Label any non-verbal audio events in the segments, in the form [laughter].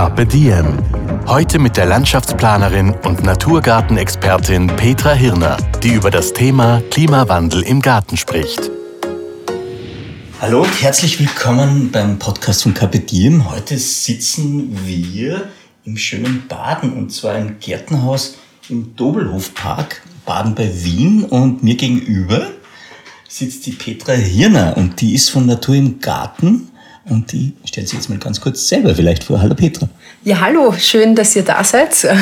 Carpe Diem. Heute mit der Landschaftsplanerin und Naturgartenexpertin Petra Hirner, die über das Thema Klimawandel im Garten spricht. Hallo und herzlich willkommen beim Podcast von Carpe Diem. Heute sitzen wir im schönen Baden und zwar im Gärtenhaus im Dobelhofpark, Baden bei Wien und mir gegenüber sitzt die Petra Hirner und die ist von Natur im Garten und die stellt sich jetzt mal ganz kurz selber vielleicht vor. Hallo Petra. Ja, hallo, schön, dass ihr da seid. [laughs]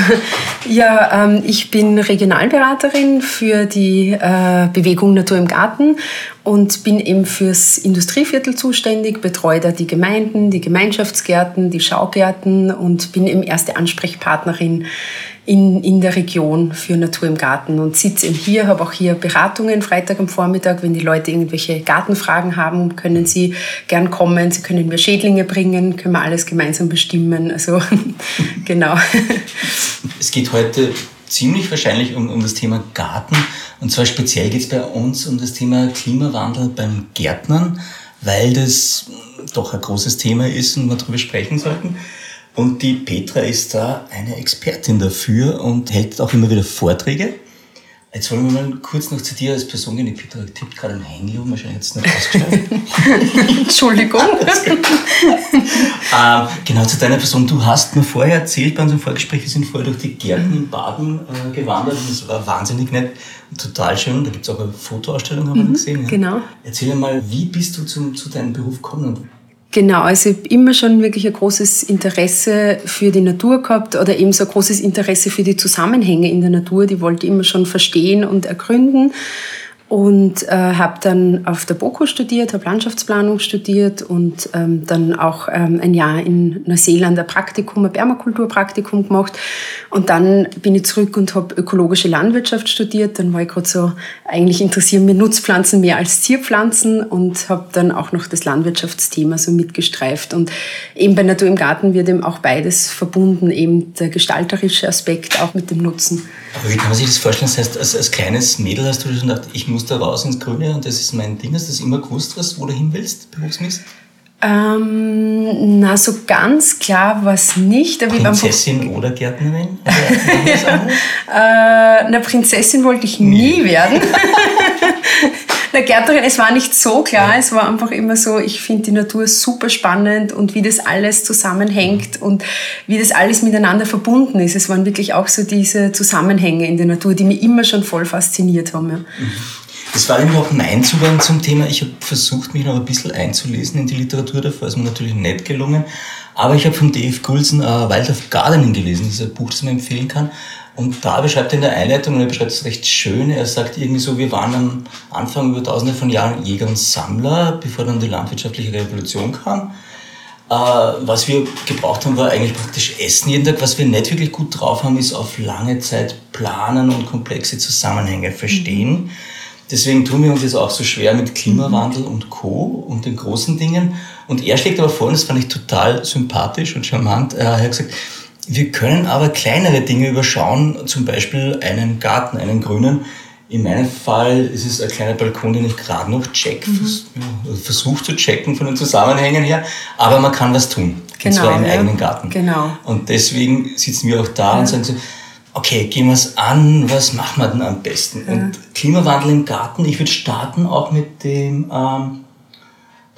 Ja, ähm, ich bin Regionalberaterin für die äh, Bewegung Natur im Garten und bin eben fürs Industrieviertel zuständig, betreue da die Gemeinden, die Gemeinschaftsgärten, die Schaugärten und bin eben erste Ansprechpartnerin in, in der Region für Natur im Garten und sitze eben hier, habe auch hier Beratungen Freitag am Vormittag. Wenn die Leute irgendwelche Gartenfragen haben, können sie gern kommen. Sie können mir Schädlinge bringen, können wir alles gemeinsam bestimmen. Also [laughs] genau. Es geht heute ziemlich wahrscheinlich um, um das Thema Garten. Und zwar speziell geht es bei uns um das Thema Klimawandel beim Gärtnern, weil das doch ein großes Thema ist und wir darüber sprechen sollten. Und die Petra ist da eine Expertin dafür und hält auch immer wieder Vorträge. Jetzt wollen wir mal kurz noch zu dir als Person gehen. Die Petra tippt gerade ein Handy um, wahrscheinlich jetzt nicht ausgeschaltet. [laughs] Entschuldigung. [laughs] ähm, genau, zu deiner Person. Du hast mir vorher erzählt bei unserem Vorgespräch, wir sind vorher durch die Gärten in Baden äh, gewandert und es war wahnsinnig nett und total schön. Da gibt es auch eine Fotoausstellung, haben wir Mhm, gesehen. Ja? genau. Erzähl mal, wie bist du zum, zu deinem Beruf gekommen? Genau, also ich habe immer schon wirklich ein großes Interesse für die Natur gehabt oder eben so ein großes Interesse für die Zusammenhänge in der Natur. Die wollte ich immer schon verstehen und ergründen und äh, habe dann auf der BOKU studiert, habe Landschaftsplanung studiert und ähm, dann auch ähm, ein Jahr in Neuseeland ein Praktikum, ein Permakulturpraktikum gemacht und dann bin ich zurück und habe ökologische Landwirtschaft studiert. Dann war ich gerade so, eigentlich interessieren mir Nutzpflanzen mehr als Zierpflanzen und habe dann auch noch das Landwirtschaftsthema so mitgestreift und eben bei Natur im Garten wird eben auch beides verbunden, eben der gestalterische Aspekt auch mit dem Nutzen. Aber wie kann man sich das vorstellen? Das heißt, als, als kleines Mädel hast du schon gedacht, ich muss da raus ins Grüne und das ist mein Ding. Hast du das immer gewusst, was, wo du hin willst, berufsmäßig? Ähm, na, so ganz klar war es nicht. Aber ich Prinzessin oder Gärtnerin? Oder anderes? [laughs] Äh, eine Prinzessin wollte ich nie werden. [laughs] Eine Gärtnerin, es war nicht so klar, es war einfach immer so, ich finde die Natur super spannend und wie das alles zusammenhängt und wie das alles miteinander verbunden ist. Es waren wirklich auch so diese Zusammenhänge in der Natur, die mich immer schon voll fasziniert haben. Ja. Das war eben auch mein Zugang zum Thema. Ich habe versucht, mich noch ein bisschen einzulesen in die Literatur davor. ist mir natürlich nicht gelungen. Aber ich habe von Dave Coulson äh, Wild of Gardening gelesen. Das ist ein Buch, das man empfehlen kann. Und da beschreibt er in der Einleitung, und er beschreibt es recht schön, er sagt irgendwie so, wir waren am Anfang über tausende von Jahren Jäger und Sammler, bevor dann die landwirtschaftliche Revolution kam. Äh, was wir gebraucht haben, war eigentlich praktisch Essen jeden Tag. Was wir nicht wirklich gut drauf haben, ist auf lange Zeit planen und komplexe Zusammenhänge verstehen. Deswegen tun wir uns jetzt auch so schwer mit Klimawandel und Co. und den großen Dingen. Und er schlägt aber vor, und das fand ich total sympathisch und charmant, er hat gesagt, wir können aber kleinere Dinge überschauen, zum Beispiel einen Garten, einen grünen. In meinem Fall ist es ein kleiner Balkon, den ich gerade noch check, ja, versuche zu checken von den Zusammenhängen her, aber man kann was tun. und zwar im ja. eigenen Garten. Genau. Und deswegen sitzen wir auch da und sagen so, okay, gehen wir es an, was machen wir denn am besten? Und Klimawandel im Garten, ich würde starten auch mit dem, ähm,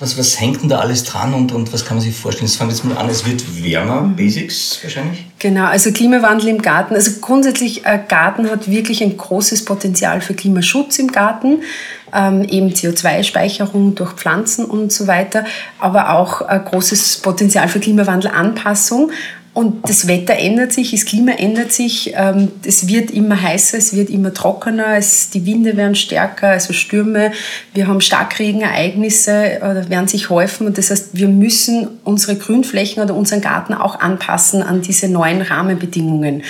was, was hängt denn da alles dran und, und was kann man sich vorstellen? Fangen wir jetzt mal an, es wird wärmer, Basics wahrscheinlich. Genau, also Klimawandel im Garten. Also grundsätzlich, äh, Garten hat wirklich ein großes Potenzial für Klimaschutz im Garten, ähm, eben CO2-Speicherung durch Pflanzen und so weiter, aber auch ein großes Potenzial für Klimawandelanpassung. Und das Wetter ändert sich, das Klima ändert sich, ähm, es wird immer heißer, es wird immer trockener, es, die Winde werden stärker, also Stürme, wir haben Starkregenereignisse oder werden sich häufen und das heißt, wir müssen unsere Grünflächen oder unseren Garten auch anpassen an diese neuen Rahmenbedingungen.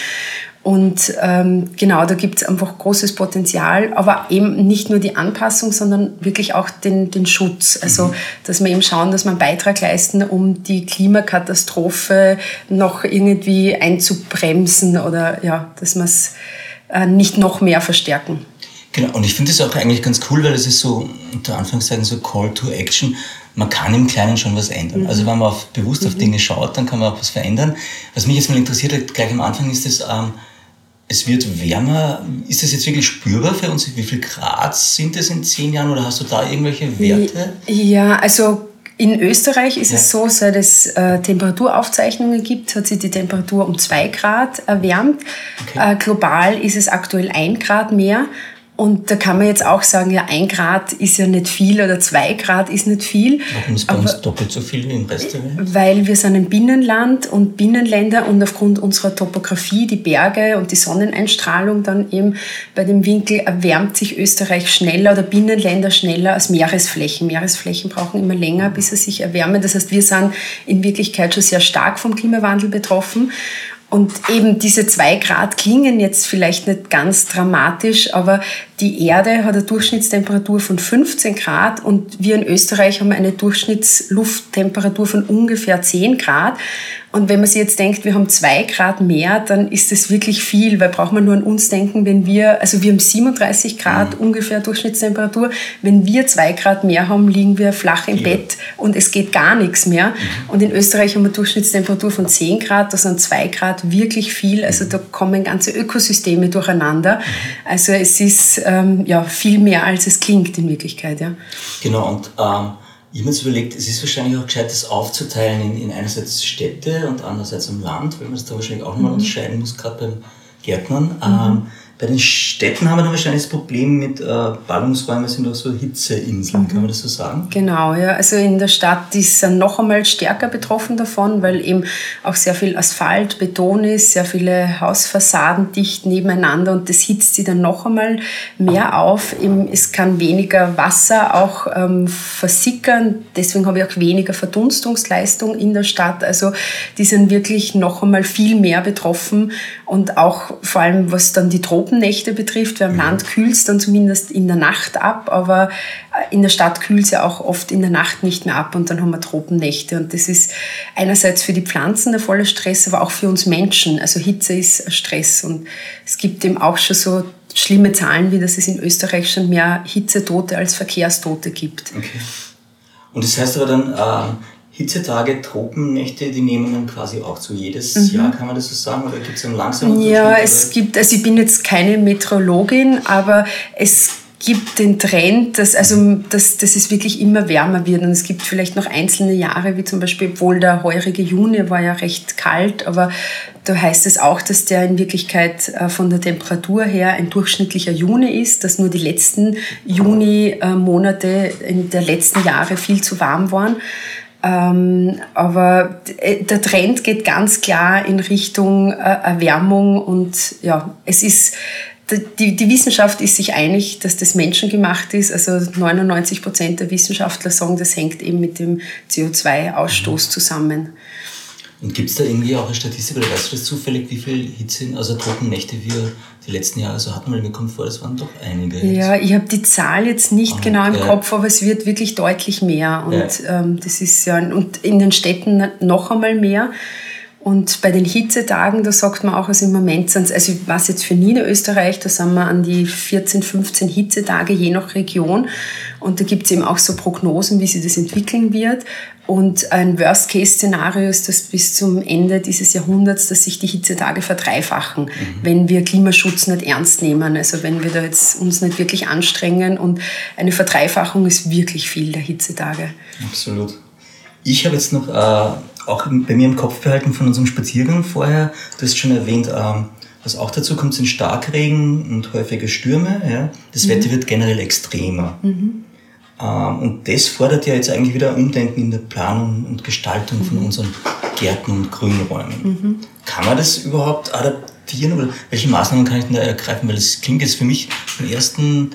Und ähm, genau, da gibt es einfach großes Potenzial, aber eben nicht nur die Anpassung, sondern wirklich auch den, den Schutz. Also, mhm. dass wir eben schauen, dass wir einen Beitrag leisten, um die Klimakatastrophe noch irgendwie einzubremsen oder ja, dass wir es äh, nicht noch mehr verstärken. Genau, und ich finde es auch eigentlich ganz cool, weil es ist so, unter Anführungszeichen, so Call to Action. Man kann im Kleinen schon was ändern. Mhm. Also wenn man auf, bewusst mhm. auf Dinge schaut, dann kann man auch was verändern. Was mich jetzt mal interessiert gleich am Anfang ist es, ähm, es wird wärmer. Ist das jetzt wirklich spürbar für uns? Wie viel Grad sind es in zehn Jahren oder hast du da irgendwelche Werte? Ja, also in Österreich ist ja. es so, seit es äh, Temperaturaufzeichnungen gibt, hat sich die Temperatur um zwei Grad erwärmt. Okay. Äh, global ist es aktuell ein Grad mehr. Und da kann man jetzt auch sagen, ja, ein Grad ist ja nicht viel oder zwei Grad ist nicht viel. Warum ist bei uns doppelt so viel wie im Rest der Welt? Weil wir sind ein Binnenland und Binnenländer und aufgrund unserer Topografie, die Berge und die Sonneneinstrahlung dann eben bei dem Winkel erwärmt sich Österreich schneller oder Binnenländer schneller als Meeresflächen. Meeresflächen brauchen immer länger, bis sie sich erwärmen. Das heißt, wir sind in Wirklichkeit schon sehr stark vom Klimawandel betroffen. Und eben diese zwei Grad klingen jetzt vielleicht nicht ganz dramatisch, aber die Erde hat eine Durchschnittstemperatur von 15 Grad und wir in Österreich haben eine Durchschnittslufttemperatur von ungefähr 10 Grad. Und wenn man sich jetzt denkt, wir haben zwei Grad mehr, dann ist das wirklich viel, weil braucht man nur an uns denken, wenn wir, also wir haben 37 Grad mhm. ungefähr Durchschnittstemperatur, wenn wir zwei Grad mehr haben, liegen wir flach im ja. Bett und es geht gar nichts mehr. Mhm. Und in Österreich haben wir Durchschnittstemperatur von 10 Grad, das sind zwei Grad wirklich viel, also da kommen ganze Ökosysteme durcheinander. Mhm. Also es ist ähm, ja viel mehr, als es klingt in Wirklichkeit. Ja. Genau, und ähm ich habe mir jetzt überlegt, es ist wahrscheinlich auch gescheit, das aufzuteilen in, in einerseits Städte und andererseits im Land, weil man das da wahrscheinlich auch nochmal mhm. unterscheiden muss, gerade beim Gärtnern. Mhm. Ähm, bei den Städten haben wir dann wahrscheinlich das Problem mit äh, Ballungsräumen sind auch so Hitzeinseln, mhm. kann man das so sagen? Genau, ja. Also in der Stadt ist er noch einmal stärker betroffen davon, weil eben auch sehr viel Asphalt, Beton ist, sehr viele Hausfassaden dicht nebeneinander und das hitzt sie dann noch einmal mehr auf. Es kann weniger Wasser auch ähm, versickern, deswegen habe ich auch weniger Verdunstungsleistung in der Stadt. Also die sind wirklich noch einmal viel mehr betroffen und auch vor allem was dann die Tropen Tropennächte betrifft. Weil am mhm. Land kühlt es dann zumindest in der Nacht ab, aber äh, in der Stadt kühlt es ja auch oft in der Nacht nicht mehr ab und dann haben wir Tropennächte. Und das ist einerseits für die Pflanzen der volle Stress, aber auch für uns Menschen. Also Hitze ist Stress und es gibt eben auch schon so schlimme Zahlen, wie dass es in Österreich schon mehr Hitzetote als Verkehrstote gibt. Okay. Und das heißt aber dann, ähm, Hitzetage, Tropennächte, die nehmen dann quasi auch zu jedes mhm. Jahr, kann man das so sagen? Oder gibt es einen langsamen Ja, es gibt, also ich bin jetzt keine Meteorologin, aber es gibt den Trend, dass, also, dass, dass es wirklich immer wärmer wird. Und es gibt vielleicht noch einzelne Jahre, wie zum Beispiel, obwohl der heurige Juni war ja recht kalt, aber da heißt es auch, dass der in Wirklichkeit äh, von der Temperatur her ein durchschnittlicher Juni ist, dass nur die letzten Juni-Monate in der letzten Jahre viel zu warm waren. Ähm, aber äh, der Trend geht ganz klar in Richtung äh, Erwärmung und ja, es ist, die, die Wissenschaft ist sich einig, dass das menschengemacht ist. Also 99 Prozent der Wissenschaftler sagen, das hängt eben mit dem CO2-Ausstoß zusammen. Und gibt es da irgendwie auch eine Statistik oder weißt du das zufällig, wie viel Hitze, also Tropennächte wir letzten Jahre so hatten? Weil mir kommt vor, das waren doch einige. Ja, ich habe die Zahl jetzt nicht ah, genau im ja. Kopf, aber es wird wirklich deutlich mehr. Und ja. ähm, das ist ja, und in den Städten noch einmal mehr. Und bei den Hitzetagen, da sagt man auch, also im Moment sind es, also weiß jetzt für Niederösterreich, da sind wir an die 14, 15 Hitzetage je nach Region. Und da gibt es eben auch so Prognosen, wie sich das entwickeln wird. Und ein Worst-Case-Szenario ist, dass bis zum Ende dieses Jahrhunderts, dass sich die Hitzetage verdreifachen, mhm. wenn wir Klimaschutz nicht ernst nehmen. Also wenn wir da jetzt uns nicht wirklich anstrengen. Und eine Verdreifachung ist wirklich viel der Hitzetage. Absolut. Ich habe jetzt noch äh, auch bei mir im Kopf behalten von unserem Spaziergang vorher, du hast schon erwähnt, ähm, was auch dazu kommt, sind Starkregen und häufige Stürme. Ja? Das mhm. Wetter wird generell extremer. Mhm. Ähm, und das fordert ja jetzt eigentlich wieder Umdenken in der Planung und Gestaltung von mhm. unseren Gärten und Grünräumen. Mhm. Kann man das überhaupt adaptieren oder welche Maßnahmen kann ich denn da ergreifen? Weil es klingt jetzt für mich beim ersten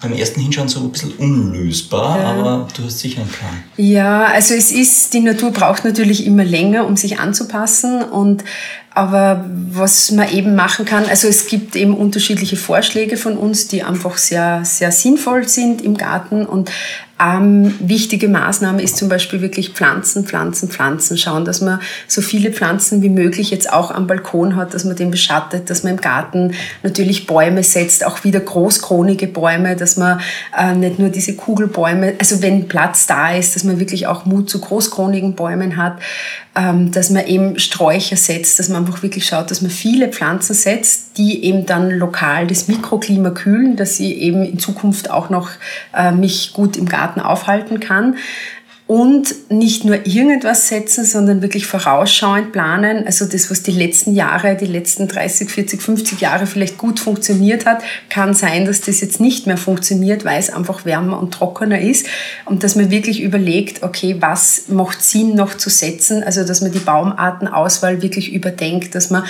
beim ersten Hinschauen so ein bisschen unlösbar, ja. aber du hast sicher einen Plan. Ja, also es ist, die Natur braucht natürlich immer länger, um sich anzupassen und aber was man eben machen kann, also es gibt eben unterschiedliche Vorschläge von uns, die einfach sehr, sehr sinnvoll sind im Garten und ähm, wichtige Maßnahme ist zum Beispiel wirklich Pflanzen, Pflanzen, Pflanzen. Schauen, dass man so viele Pflanzen wie möglich jetzt auch am Balkon hat, dass man den beschattet, dass man im Garten natürlich Bäume setzt, auch wieder großkronige Bäume, dass man äh, nicht nur diese Kugelbäume, also wenn Platz da ist, dass man wirklich auch Mut zu großkronigen Bäumen hat, dass man eben Sträucher setzt, dass man einfach wirklich schaut, dass man viele Pflanzen setzt, die eben dann lokal das Mikroklima kühlen, dass sie eben in Zukunft auch noch äh, mich gut im Garten aufhalten kann und nicht nur irgendwas setzen, sondern wirklich vorausschauend planen. Also das, was die letzten Jahre, die letzten 30, 40, 50 Jahre vielleicht gut funktioniert hat, kann sein, dass das jetzt nicht mehr funktioniert, weil es einfach wärmer und trockener ist. Und dass man wirklich überlegt, okay, was macht Sinn noch zu setzen? Also dass man die Baumartenauswahl wirklich überdenkt, dass man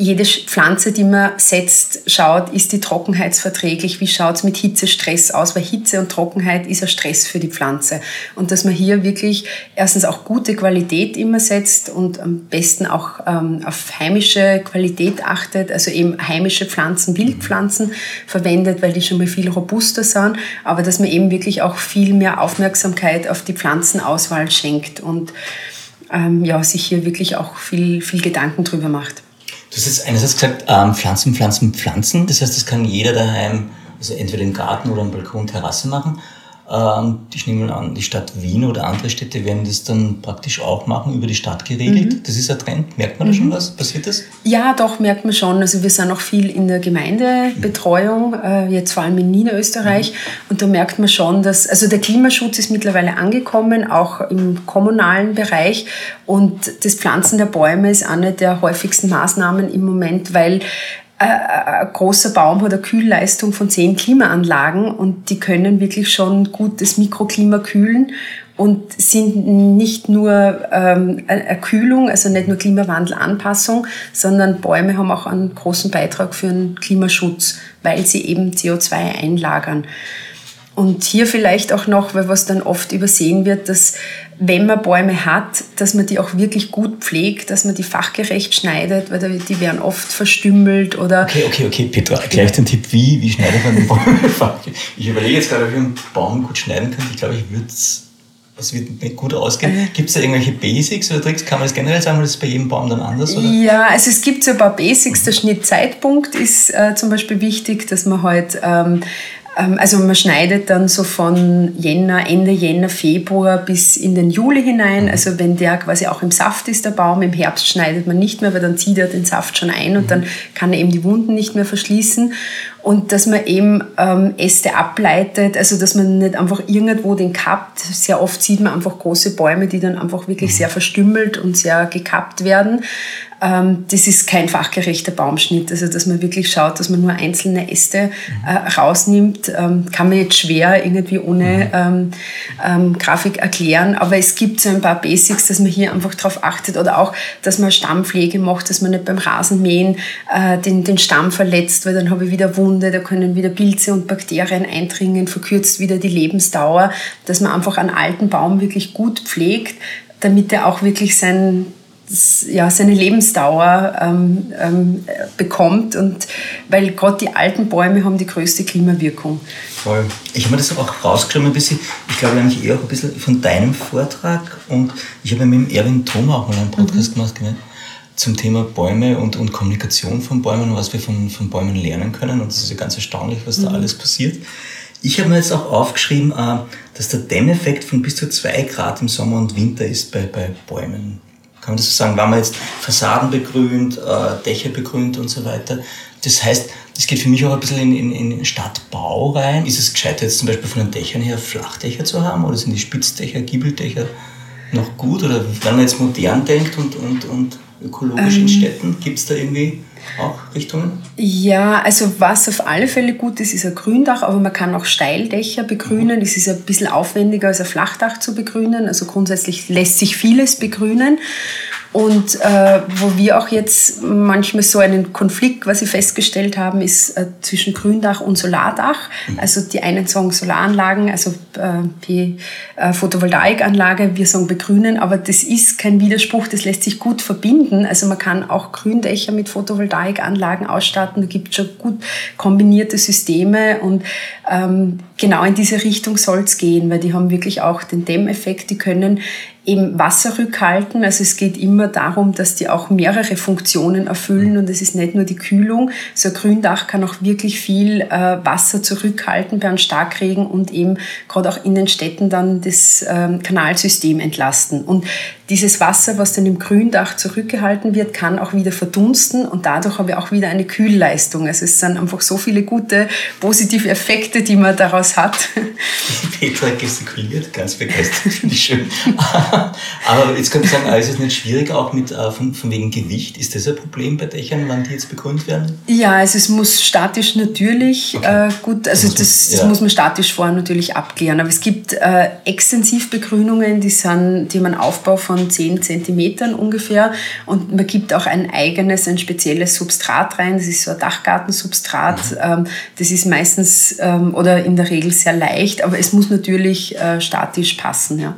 jede Pflanze, die man setzt, schaut, ist die trockenheitsverträglich, wie schaut es mit Hitzestress aus, weil Hitze und Trockenheit ist ein Stress für die Pflanze. Und dass man hier wirklich erstens auch gute Qualität immer setzt und am besten auch ähm, auf heimische Qualität achtet, also eben heimische Pflanzen, Wildpflanzen verwendet, weil die schon mal viel robuster sind, aber dass man eben wirklich auch viel mehr Aufmerksamkeit auf die Pflanzenauswahl schenkt und ähm, ja, sich hier wirklich auch viel, viel Gedanken drüber macht. Du hast jetzt einerseits gesagt, ähm, Pflanzen, Pflanzen, Pflanzen. Das heißt, das kann jeder daheim, also entweder im Garten oder am Balkon, Terrasse machen. Ähm, ich nehme an, die Stadt Wien oder andere Städte werden das dann praktisch auch machen, über die Stadt geregelt. Mhm. Das ist ein Trend. Merkt man da schon mhm. was? Passiert das? Ja, doch, merkt man schon. Also wir sind noch viel in der Gemeindebetreuung, äh, jetzt vor allem in Niederösterreich. Mhm. Und da merkt man schon, dass, also der Klimaschutz ist mittlerweile angekommen, auch im kommunalen Bereich. Und das Pflanzen der Bäume ist eine der häufigsten Maßnahmen im Moment, weil ein großer Baum hat eine Kühlleistung von zehn Klimaanlagen und die können wirklich schon gut das Mikroklima kühlen und sind nicht nur ähm, eine Kühlung, also nicht nur Klimawandelanpassung, sondern Bäume haben auch einen großen Beitrag für den Klimaschutz, weil sie eben CO2 einlagern. Und hier vielleicht auch noch, weil was dann oft übersehen wird, dass wenn man Bäume hat, dass man die auch wirklich gut pflegt, dass man die fachgerecht schneidet, weil die werden oft verstümmelt oder... Okay, okay, okay, Petra, gleich den Tipp, wie, wie schneidet man den Baum [laughs] Ich überlege jetzt gerade, ob ich einen Baum gut schneiden könnte. Ich glaube, ich würde es es wird nicht gut ausgehen. Mhm. Gibt es da irgendwelche Basics oder Tricks? Kann man das generell sagen, oder ist das bei jedem Baum dann anders? Oder? Ja, also es gibt so ein paar Basics. Der Schnittzeitpunkt ist äh, zum Beispiel wichtig, dass man halt ähm, also man schneidet dann so von Jänner, Ende Jänner, Februar bis in den Juli hinein. Mhm. Also wenn der quasi auch im Saft ist, der Baum, im Herbst schneidet man nicht mehr, weil dann zieht er den Saft schon ein und mhm. dann kann er eben die Wunden nicht mehr verschließen. Und dass man eben ähm, Äste ableitet, also dass man nicht einfach irgendwo den kappt. Sehr oft sieht man einfach große Bäume, die dann einfach wirklich mhm. sehr verstümmelt und sehr gekappt werden. Ähm, das ist kein fachgerechter Baumschnitt. Also, dass man wirklich schaut, dass man nur einzelne Äste äh, rausnimmt, ähm, kann man jetzt schwer irgendwie ohne mhm. ähm, Grafik erklären. Aber es gibt so ein paar Basics, dass man hier einfach darauf achtet oder auch, dass man Stammpflege macht, dass man nicht beim Rasenmähen äh, den, den Stamm verletzt, weil dann habe ich wieder Wunde, da können wieder Pilze und Bakterien eindringen, verkürzt wieder die Lebensdauer, dass man einfach einen alten Baum wirklich gut pflegt, damit er auch wirklich sein ja, seine Lebensdauer ähm, ähm, bekommt. Und weil gerade die alten Bäume haben die größte Klimawirkung. Voll. Ich habe mir das auch rausgeschrieben ein bisschen. Ich glaube nämlich eher auch ein bisschen von deinem Vortrag. Und ich habe mit dem Erwin Thoma auch mal einen Podcast mhm. gemacht genau, zum Thema Bäume und, und Kommunikation von Bäumen und was wir von, von Bäumen lernen können. Und es ist ja ganz erstaunlich, was mhm. da alles passiert. Ich habe mir jetzt auch aufgeschrieben, äh, dass der Dämmeffekt von bis zu zwei Grad im Sommer und Winter ist bei, bei Bäumen kann man das so sagen, wenn man jetzt Fassaden begrünt, äh, Dächer begrünt und so weiter. Das heißt, das geht für mich auch ein bisschen in, in, in Stadtbau rein. Ist es gescheiter, jetzt zum Beispiel von den Dächern her Flachdächer zu haben oder sind die Spitzdächer, Giebeldächer noch gut? Oder wenn man jetzt modern denkt und, und, und ökologisch ähm, in Städten, gibt es da irgendwie auch Richtungen? Ja, also was auf alle Fälle gut ist, ist ein Gründach, aber man kann auch Steildächer begrünen. Mhm. Es ist ein bisschen aufwendiger als ein Flachdach zu begrünen. Also grundsätzlich lässt sich vieles begrünen. Und äh, wo wir auch jetzt manchmal so einen Konflikt quasi festgestellt haben, ist äh, zwischen Gründach und Solardach. Also die einen sagen Solaranlagen, also äh, die äh, Photovoltaikanlage, wir sagen begrünen, aber das ist kein Widerspruch, das lässt sich gut verbinden. Also man kann auch Gründächer mit Photovoltaikanlagen ausstatten, da gibt schon gut kombinierte Systeme und ähm, genau in diese Richtung soll es gehen, weil die haben wirklich auch den Dämmeffekt, die können eben Wasser rückhalten. Also es geht immer darum, dass die auch mehrere Funktionen erfüllen und es ist nicht nur die Kühlung. So ein Gründach kann auch wirklich viel äh, Wasser zurückhalten bei einem Starkregen und eben gerade auch in den Städten dann das ähm, Kanalsystem entlasten. Und dieses Wasser, was dann im Gründach zurückgehalten wird, kann auch wieder verdunsten und dadurch habe ich auch wieder eine Kühlleistung. Also es sind einfach so viele gute positive Effekte, die man daraus hat. [laughs] Petra gestikuliert, ganz begeistert, finde ich schön. [laughs] Aber jetzt könnte ich sagen, ist es nicht schwierig auch mit äh, von, von wegen Gewicht? Ist das ein Problem bei Dächern, wann die jetzt begrünt werden? Ja, also es muss statisch natürlich okay. äh, gut, also das, das, das ja. muss man statisch vorher natürlich abklären. Aber es gibt äh, Extensivbegrünungen, die, sind, die haben einen Aufbau von 10 Zentimetern ungefähr und man gibt auch ein eigenes, ein spezielles Substrat rein. Das ist so ein Dachgartensubstrat. Mhm. Ähm, das ist meistens ähm, oder in der Regel sehr leicht, aber es muss natürlich äh, statisch passen. Ja.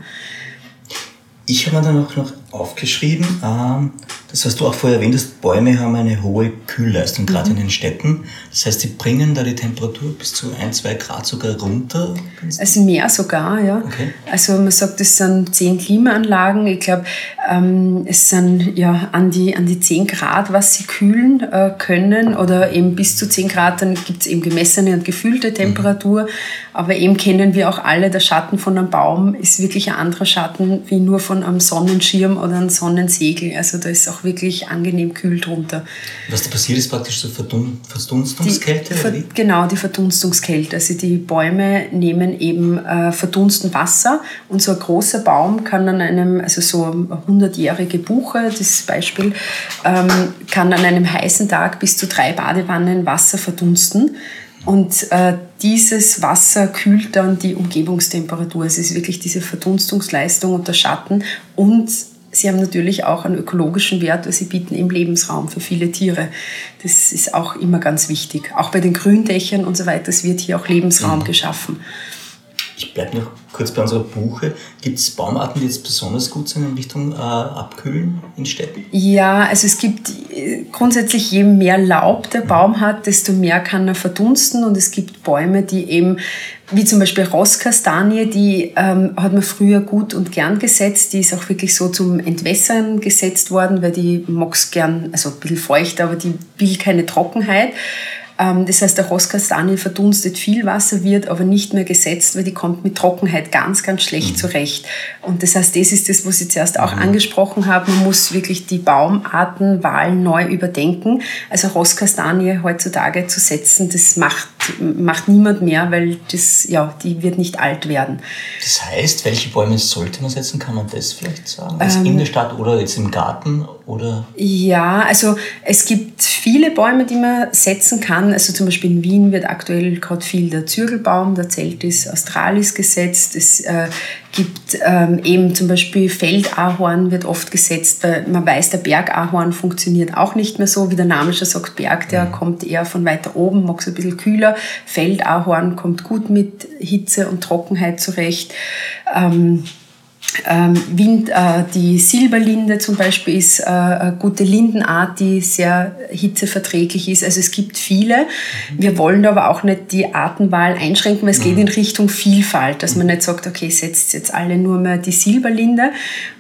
Ich habe mir dann auch noch aufgeschrieben, ähm, das hast du auch vorher erwähnt hast, Bäume haben eine hohe Kühlleistung, gerade mhm. in den Städten. Das heißt, sie bringen da die Temperatur bis zu ein, zwei Grad sogar runter? Also mehr sogar, ja. Okay. Also man sagt, es sind zehn Klimaanlagen. Ich glaube, ähm, es sind ja an die, an die 10 Grad, was sie kühlen äh, können oder eben bis zu 10 Grad, dann gibt es eben gemessene und gefühlte mhm. Temperatur. Mhm. Aber eben kennen wir auch alle, der Schatten von einem Baum ist wirklich ein anderer Schatten wie nur von einem Sonnenschirm oder einem Sonnensegel. Also da ist auch wirklich angenehm kühl drunter. Was da passiert, ist praktisch so Verdunstungskälte? Die, genau, die Verdunstungskälte. Also die Bäume nehmen eben äh, verdunsten Wasser und so ein großer Baum kann an einem, also so eine hundertjährige Buche, das Beispiel, ähm, kann an einem heißen Tag bis zu drei Badewannen Wasser verdunsten. Und äh, dieses Wasser kühlt dann die Umgebungstemperatur. Es ist wirklich diese Verdunstungsleistung und der Schatten. Und sie haben natürlich auch einen ökologischen Wert, weil sie bieten eben Lebensraum für viele Tiere. Das ist auch immer ganz wichtig. Auch bei den Gründächern und so weiter, es wird hier auch Lebensraum mhm. geschaffen. Ich bleibe noch kurz bei unserer Buche. Gibt es Baumarten, die jetzt besonders gut sind in Richtung äh, Abkühlen in Städten? Ja, also es gibt äh, grundsätzlich, je mehr Laub der Baum hat, desto mehr kann er verdunsten. Und es gibt Bäume, die eben, wie zum Beispiel Rosskastanie, die ähm, hat man früher gut und gern gesetzt. Die ist auch wirklich so zum Entwässern gesetzt worden, weil die mag gern, also ein bisschen feucht, aber die will keine Trockenheit. Ähm, das heißt, der Rosskastanie verdunstet viel Wasser, wird aber nicht mehr gesetzt, weil die kommt mit Trockenheit ganz, ganz schlecht mhm. zurecht. Und das heißt, das ist das, was ich zuerst auch mhm. angesprochen habe. Man muss wirklich die Baumartenwahl neu überdenken. Also Rosskastanie heutzutage zu setzen, das macht, macht niemand mehr, weil das, ja, die wird nicht alt werden. Das heißt, welche Bäume sollte man setzen? Kann man das vielleicht sagen? Also ähm, in der Stadt oder jetzt im Garten? Oder? Ja, also es gibt viele Bäume, die man setzen kann. Also zum Beispiel in Wien wird aktuell gerade viel der Zürgelbaum, der Celtis australis gesetzt. Es äh, gibt ähm, eben zum Beispiel Feldahorn wird oft gesetzt, weil man weiß, der Bergahorn funktioniert auch nicht mehr so, wie der Name schon sagt, Berg, der mhm. kommt eher von weiter oben, mag es ein bisschen kühler. Feldahorn kommt gut mit Hitze und Trockenheit zurecht. Ähm, ähm, Wind, äh, die Silberlinde zum Beispiel ist äh, eine gute Lindenart, die sehr hitzeverträglich ist. Also es gibt viele. Wir wollen aber auch nicht die Artenwahl einschränken, weil es geht in Richtung Vielfalt, dass man nicht sagt, okay, setzt jetzt alle nur mehr die Silberlinde.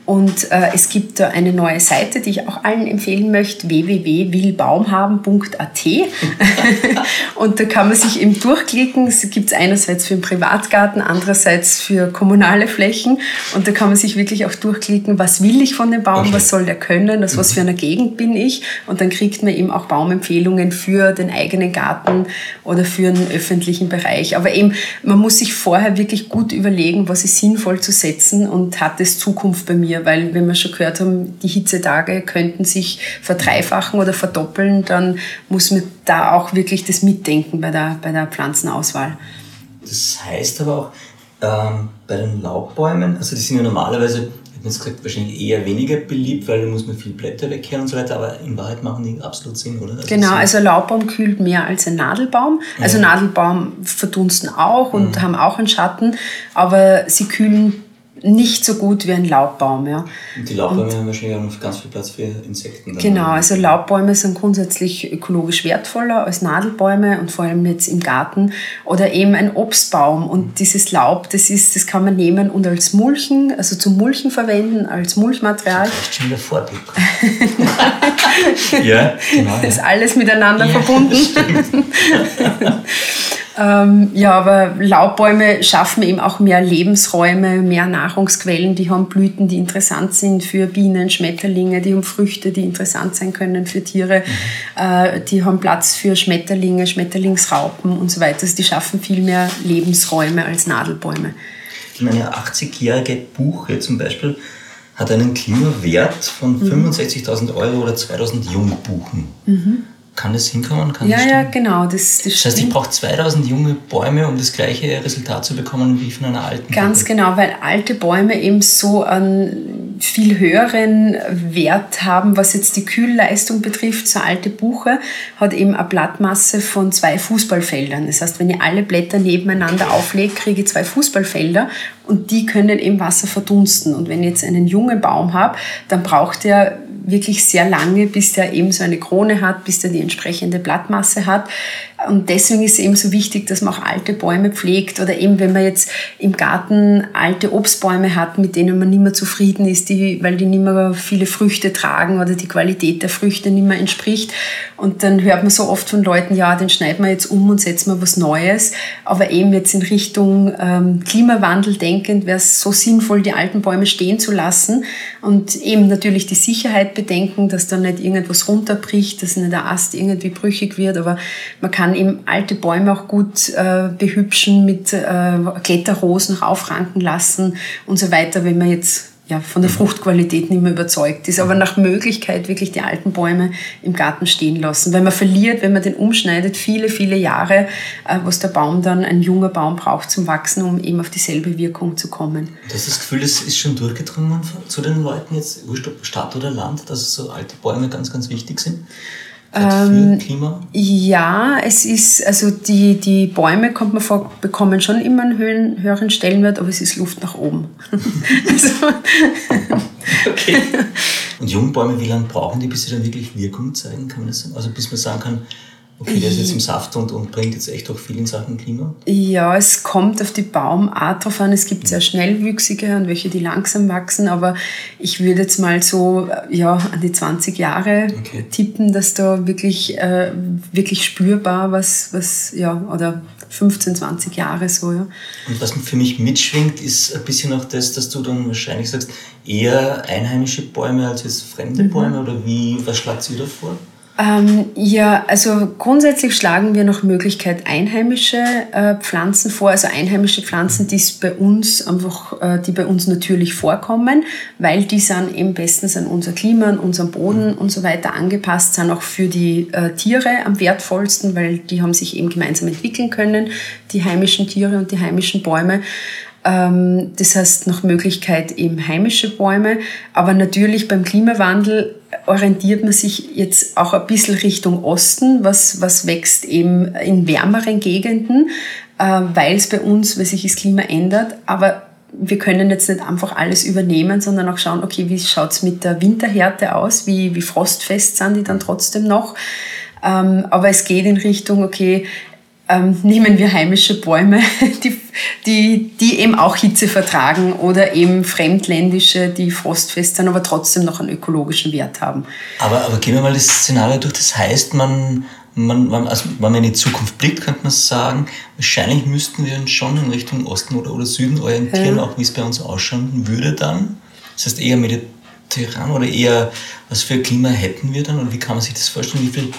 Und äh, es gibt da eine neue Seite, die ich auch allen empfehlen möchte, www.willbaumhaben.at. [laughs] und da kann man sich eben durchklicken. Es gibt es einerseits für den Privatgarten, andererseits für kommunale Flächen. Und da kann man sich wirklich auch durchklicken, was will ich von dem Baum, okay. was soll der können, aus was für einer Gegend bin ich. Und dann kriegt man eben auch Baumempfehlungen für den eigenen Garten oder für einen öffentlichen Bereich. Aber eben, man muss sich vorher wirklich gut überlegen, was ist sinnvoll zu setzen und hat es Zukunft bei mir mir, weil wenn wir schon gehört haben, die Hitzetage könnten sich verdreifachen oder verdoppeln, dann muss man da auch wirklich das mitdenken bei der, bei der Pflanzenauswahl. Das heißt aber auch, ähm, bei den Laubbäumen, also die sind ja normalerweise Du hast gesagt, wahrscheinlich eher weniger beliebt, weil da muss man viel Blätter wegkehren und so weiter, aber in Wahrheit machen die absolut Sinn, oder? Also genau, also ein Laubbaum kühlt mehr als ein Nadelbaum. Also ja. Nadelbaum verdunsten auch und mhm. haben auch einen Schatten, aber sie kühlen nicht so gut wie ein Laubbaum. Ja. Und die Laubbäume und, haben wahrscheinlich auch noch ganz viel Platz für Insekten. Genau, also Laubbäume sind grundsätzlich ökologisch wertvoller als Nadelbäume und vor allem jetzt im Garten oder eben ein Obstbaum. Und dieses Laub, das, ist, das kann man nehmen und als Mulchen, also zum Mulchen verwenden, als Mulchmaterial. Das ist schon wieder Vorbild. [laughs] ja, genau. Das ist alles miteinander ja, verbunden. [laughs] [laughs] Ähm, ja, aber Laubbäume schaffen eben auch mehr Lebensräume, mehr Nahrungsquellen. Die haben Blüten, die interessant sind für Bienen, Schmetterlinge. Die haben Früchte, die interessant sein können für Tiere. Äh, die haben Platz für Schmetterlinge, Schmetterlingsraupen und so weiter. Also die schaffen viel mehr Lebensräume als Nadelbäume. Meine 80-jährige Buche zum Beispiel hat einen Klimawert von mhm. 65.000 Euro oder 2.000 Jungbuchen. Mhm. Kann das hinkommen? Kann ja, das ja, genau. Das, das, das heißt, ich brauche 2000 junge Bäume, um das gleiche Resultat zu bekommen wie von einer alten. Ganz Buche. genau, weil alte Bäume eben so einen viel höheren Wert haben, was jetzt die Kühlleistung betrifft. So eine alte Buche hat eben eine Blattmasse von zwei Fußballfeldern. Das heißt, wenn ich alle Blätter nebeneinander auflege, kriege ich zwei Fußballfelder und die können im Wasser verdunsten. Und wenn ich jetzt einen jungen Baum habe, dann braucht er wirklich sehr lange, bis der eben so eine Krone hat, bis der die entsprechende Blattmasse hat. Und deswegen ist es eben so wichtig, dass man auch alte Bäume pflegt oder eben, wenn man jetzt im Garten alte Obstbäume hat, mit denen man nicht mehr zufrieden ist, die, weil die nicht mehr viele Früchte tragen oder die Qualität der Früchte nicht mehr entspricht. Und dann hört man so oft von Leuten, ja, den schneiden wir jetzt um und setzen wir was Neues. Aber eben jetzt in Richtung ähm, Klimawandel denkend wäre es so sinnvoll, die alten Bäume stehen zu lassen und eben natürlich die Sicherheit bedenken, dass da nicht irgendwas runterbricht, dass nicht der Ast irgendwie brüchig wird, aber man kann kann eben alte Bäume auch gut äh, behübschen, mit äh, Kletterrosen aufranken lassen und so weiter, wenn man jetzt ja, von der mhm. Fruchtqualität nicht mehr überzeugt ist. Aber nach Möglichkeit wirklich die alten Bäume im Garten stehen lassen. Weil man verliert, wenn man den umschneidet, viele, viele Jahre, äh, was der Baum dann, ein junger Baum braucht zum Wachsen, um eben auf dieselbe Wirkung zu kommen. Du hast das Gefühl, das ist schon durchgedrungen zu den Leuten jetzt, Stadt oder Land, dass so alte Bäume ganz, ganz wichtig sind? Ähm? Ja, es ist, also die, die Bäume, kommt man vor, bekommen schon immer einen höheren, höheren Stellenwert, aber es ist Luft nach oben. [laughs] also, [laughs] okay. [laughs] Und Jungbäume, wie lange brauchen die, bis sie dann wirklich Wirkung zeigen, kann man das sagen? Also bis man sagen kann, Okay, der ist jetzt im Saft und, und bringt jetzt echt auch viel in Sachen Klima? Ja, es kommt auf die Baumart drauf an. Es gibt sehr schnellwüchsige und welche, die langsam wachsen, aber ich würde jetzt mal so ja, an die 20 Jahre okay. tippen, dass da wirklich, äh, wirklich spürbar was, was, ja, oder 15, 20 Jahre so, ja. Und was für mich mitschwingt, ist ein bisschen auch das, dass du dann wahrscheinlich sagst, eher einheimische Bäume als jetzt fremde mhm. Bäume oder wie, was schlagt sie da vor? Ähm, ja, also grundsätzlich schlagen wir nach Möglichkeit einheimische äh, Pflanzen vor, also einheimische Pflanzen, die bei uns einfach, äh, die bei uns natürlich vorkommen, weil die sind eben bestens an unser Klima, an unseren Boden und so weiter angepasst, sind auch für die äh, Tiere am wertvollsten, weil die haben sich eben gemeinsam entwickeln können, die heimischen Tiere und die heimischen Bäume. Ähm, das heißt nach Möglichkeit eben heimische Bäume, aber natürlich beim Klimawandel orientiert man sich jetzt auch ein bisschen Richtung Osten, was, was wächst eben in wärmeren Gegenden, äh, weil es bei uns, weil sich das Klima ändert, aber wir können jetzt nicht einfach alles übernehmen, sondern auch schauen, okay, wie schaut es mit der Winterhärte aus, wie, wie frostfest sind die dann trotzdem noch. Ähm, aber es geht in Richtung, okay, ähm, nehmen wir heimische Bäume, [laughs] die, die, die eben auch Hitze vertragen oder eben fremdländische, die frostfest sind, aber trotzdem noch einen ökologischen Wert haben. Aber, aber gehen wir mal das Szenario durch. Das heißt, man, man, also wenn man in die Zukunft blickt, könnte man sagen, wahrscheinlich müssten wir uns schon in Richtung Osten oder, oder Süden orientieren, ja. auch wie es bei uns ausschauen würde dann. Das heißt eher mediterran oder eher, was für Klima hätten wir dann und wie kann man sich das vorstellen? Wie viel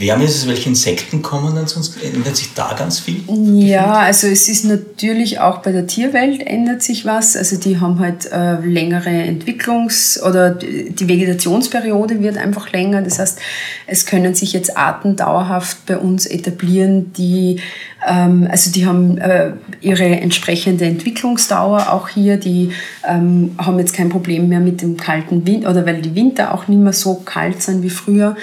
Wärme ist es, welche Insekten kommen dann sonst? Ändert sich da ganz viel? Ja, also es ist natürlich auch bei der Tierwelt ändert sich was. Also die haben halt äh, längere Entwicklungs- oder die Vegetationsperiode wird einfach länger. Das heißt, es können sich jetzt Arten dauerhaft bei uns etablieren, die ähm, also die haben äh, ihre entsprechende Entwicklungsdauer auch hier. Die ähm, haben jetzt kein Problem mehr mit dem kalten Wind oder weil die Winter auch nicht mehr so kalt sind wie früher.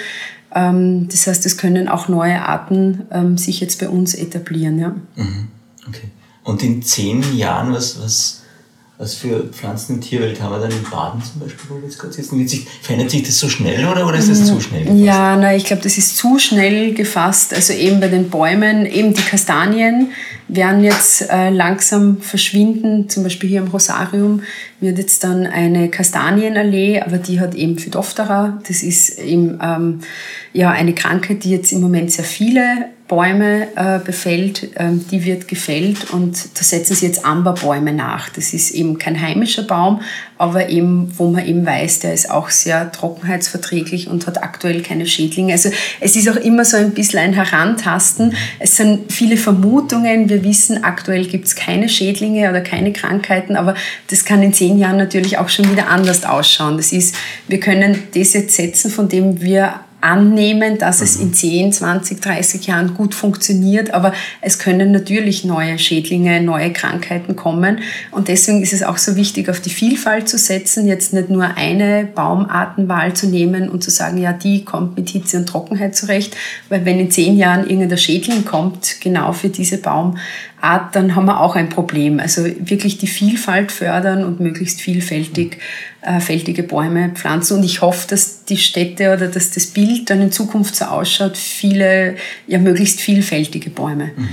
Ähm, das heißt, es können auch neue Arten ähm, sich jetzt bei uns etablieren. Ja. Mhm. Okay. Und in zehn Jahren, was, was, was für Pflanzen- und Tierwelt haben wir dann in Baden zum Beispiel, wo wir jetzt gerade sitzen? Sich, verändert sich das so schnell oder, oder ist das zu schnell gefasst? Ja, na, ich glaube, das ist zu schnell gefasst. Also eben bei den Bäumen, eben die Kastanien werden jetzt äh, langsam verschwinden. Zum Beispiel hier im Rosarium wird jetzt dann eine Kastanienallee, aber die hat eben Phytophthora. Das ist eben ähm, ja, eine Krankheit, die jetzt im Moment sehr viele Bäume äh, befällt, ähm, die wird gefällt und da setzen sie jetzt Amberbäume nach. Das ist eben kein heimischer Baum, aber eben, wo man eben weiß, der ist auch sehr trockenheitsverträglich und hat aktuell keine Schädlinge. Also es ist auch immer so ein bisschen ein Herantasten. Es sind viele Vermutungen. Wir wissen, aktuell gibt es keine Schädlinge oder keine Krankheiten, aber das kann in zehn Jahren natürlich auch schon wieder anders ausschauen. Das ist, wir können das jetzt setzen, von dem wir annehmen, dass es in 10, 20, 30 Jahren gut funktioniert, aber es können natürlich neue Schädlinge, neue Krankheiten kommen. Und deswegen ist es auch so wichtig, auf die Vielfalt zu setzen, jetzt nicht nur eine Baumartenwahl zu nehmen und zu sagen, ja, die kommt mit Hitze und Trockenheit zurecht, weil wenn in zehn Jahren irgendein Schädling kommt, genau für diese Baumart, dann haben wir auch ein Problem. Also wirklich die Vielfalt fördern und möglichst vielfältig äh, fältige Bäume pflanzen. Und ich hoffe, dass die Städte oder dass das Bild dann in Zukunft so ausschaut, viele, ja, möglichst vielfältige Bäume. Mhm.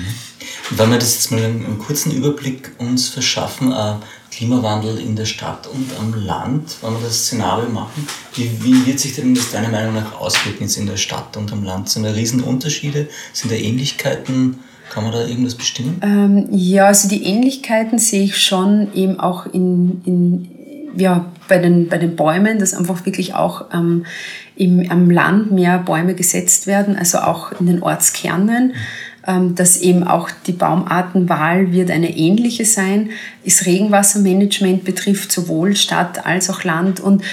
Wenn wir das jetzt mal einen, einen kurzen Überblick uns verschaffen, äh, Klimawandel in der Stadt und am Land, wenn wir das Szenario machen, wie, wie wird sich denn das deiner Meinung nach auswirken jetzt in der Stadt und am Land? Sind da Riesenunterschiede? Sind da Ähnlichkeiten? Kann man da irgendwas bestimmen? Ähm, ja, also die Ähnlichkeiten sehe ich schon eben auch in, in ja, bei den, bei den Bäumen, dass einfach wirklich auch ähm, im, am Land mehr Bäume gesetzt werden, also auch in den Ortskernen. Ähm, dass eben auch die Baumartenwahl wird eine ähnliche sein, ist Regenwassermanagement betrifft sowohl Stadt als auch Land und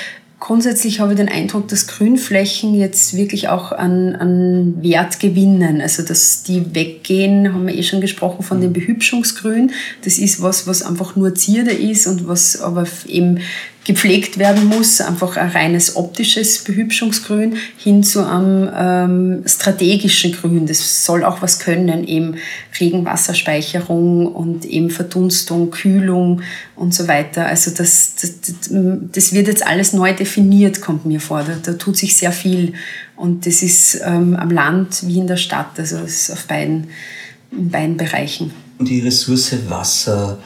Grundsätzlich habe ich den Eindruck, dass Grünflächen jetzt wirklich auch an, an Wert gewinnen. Also, dass die weggehen, haben wir eh schon gesprochen von dem Behübschungsgrün. Das ist was, was einfach nur Zierde ist und was aber eben gepflegt werden muss, einfach ein reines optisches Behübschungsgrün hin zu einem ähm, strategischen Grün. Das soll auch was können, eben Regenwasserspeicherung und eben Verdunstung, Kühlung und so weiter. Also das, das, das wird jetzt alles neu definiert, kommt mir vor. Da, da tut sich sehr viel und das ist ähm, am Land wie in der Stadt, also es ist auf beiden, in beiden Bereichen. Und die Ressource Wasser,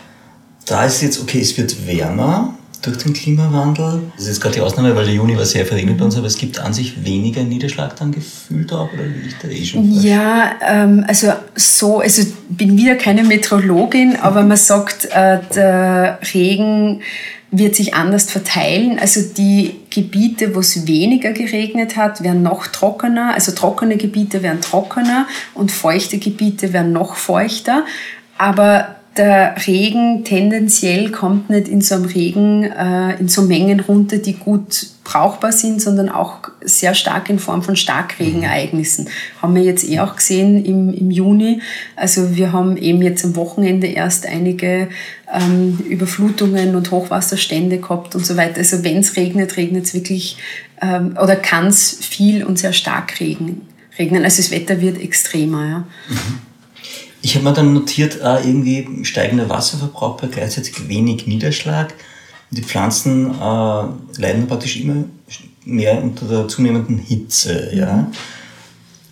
da ist jetzt, okay, es wird wärmer, durch den Klimawandel. Das ist gerade die Ausnahme, weil der Juni war sehr verregnet bei uns, aber es gibt an sich weniger Niederschlag dann gefühlt auch, oder liegt da eh schon falsch? Ja, ähm, also so, also bin wieder keine Meteorologin, aber man sagt, äh, der Regen wird sich anders verteilen. Also die Gebiete, wo es weniger geregnet hat, werden noch trockener. Also trockene Gebiete werden trockener und feuchte Gebiete werden noch feuchter. Aber der Regen tendenziell kommt nicht in so einem Regen äh, in so Mengen runter, die gut brauchbar sind, sondern auch sehr stark in Form von Starkregenereignissen. Haben wir jetzt eh auch gesehen im, im Juni. Also wir haben eben jetzt am Wochenende erst einige ähm, Überflutungen und Hochwasserstände gehabt und so weiter. Also wenn es regnet, regnet es wirklich ähm, oder kann es viel und sehr stark regnen. Also das Wetter wird extremer. Ja. Mhm. Ich habe mir dann notiert, äh, irgendwie steigender Wasserverbrauch bei gleichzeitig wenig Niederschlag. Die Pflanzen äh, leiden praktisch immer mehr unter der zunehmenden Hitze. Ja?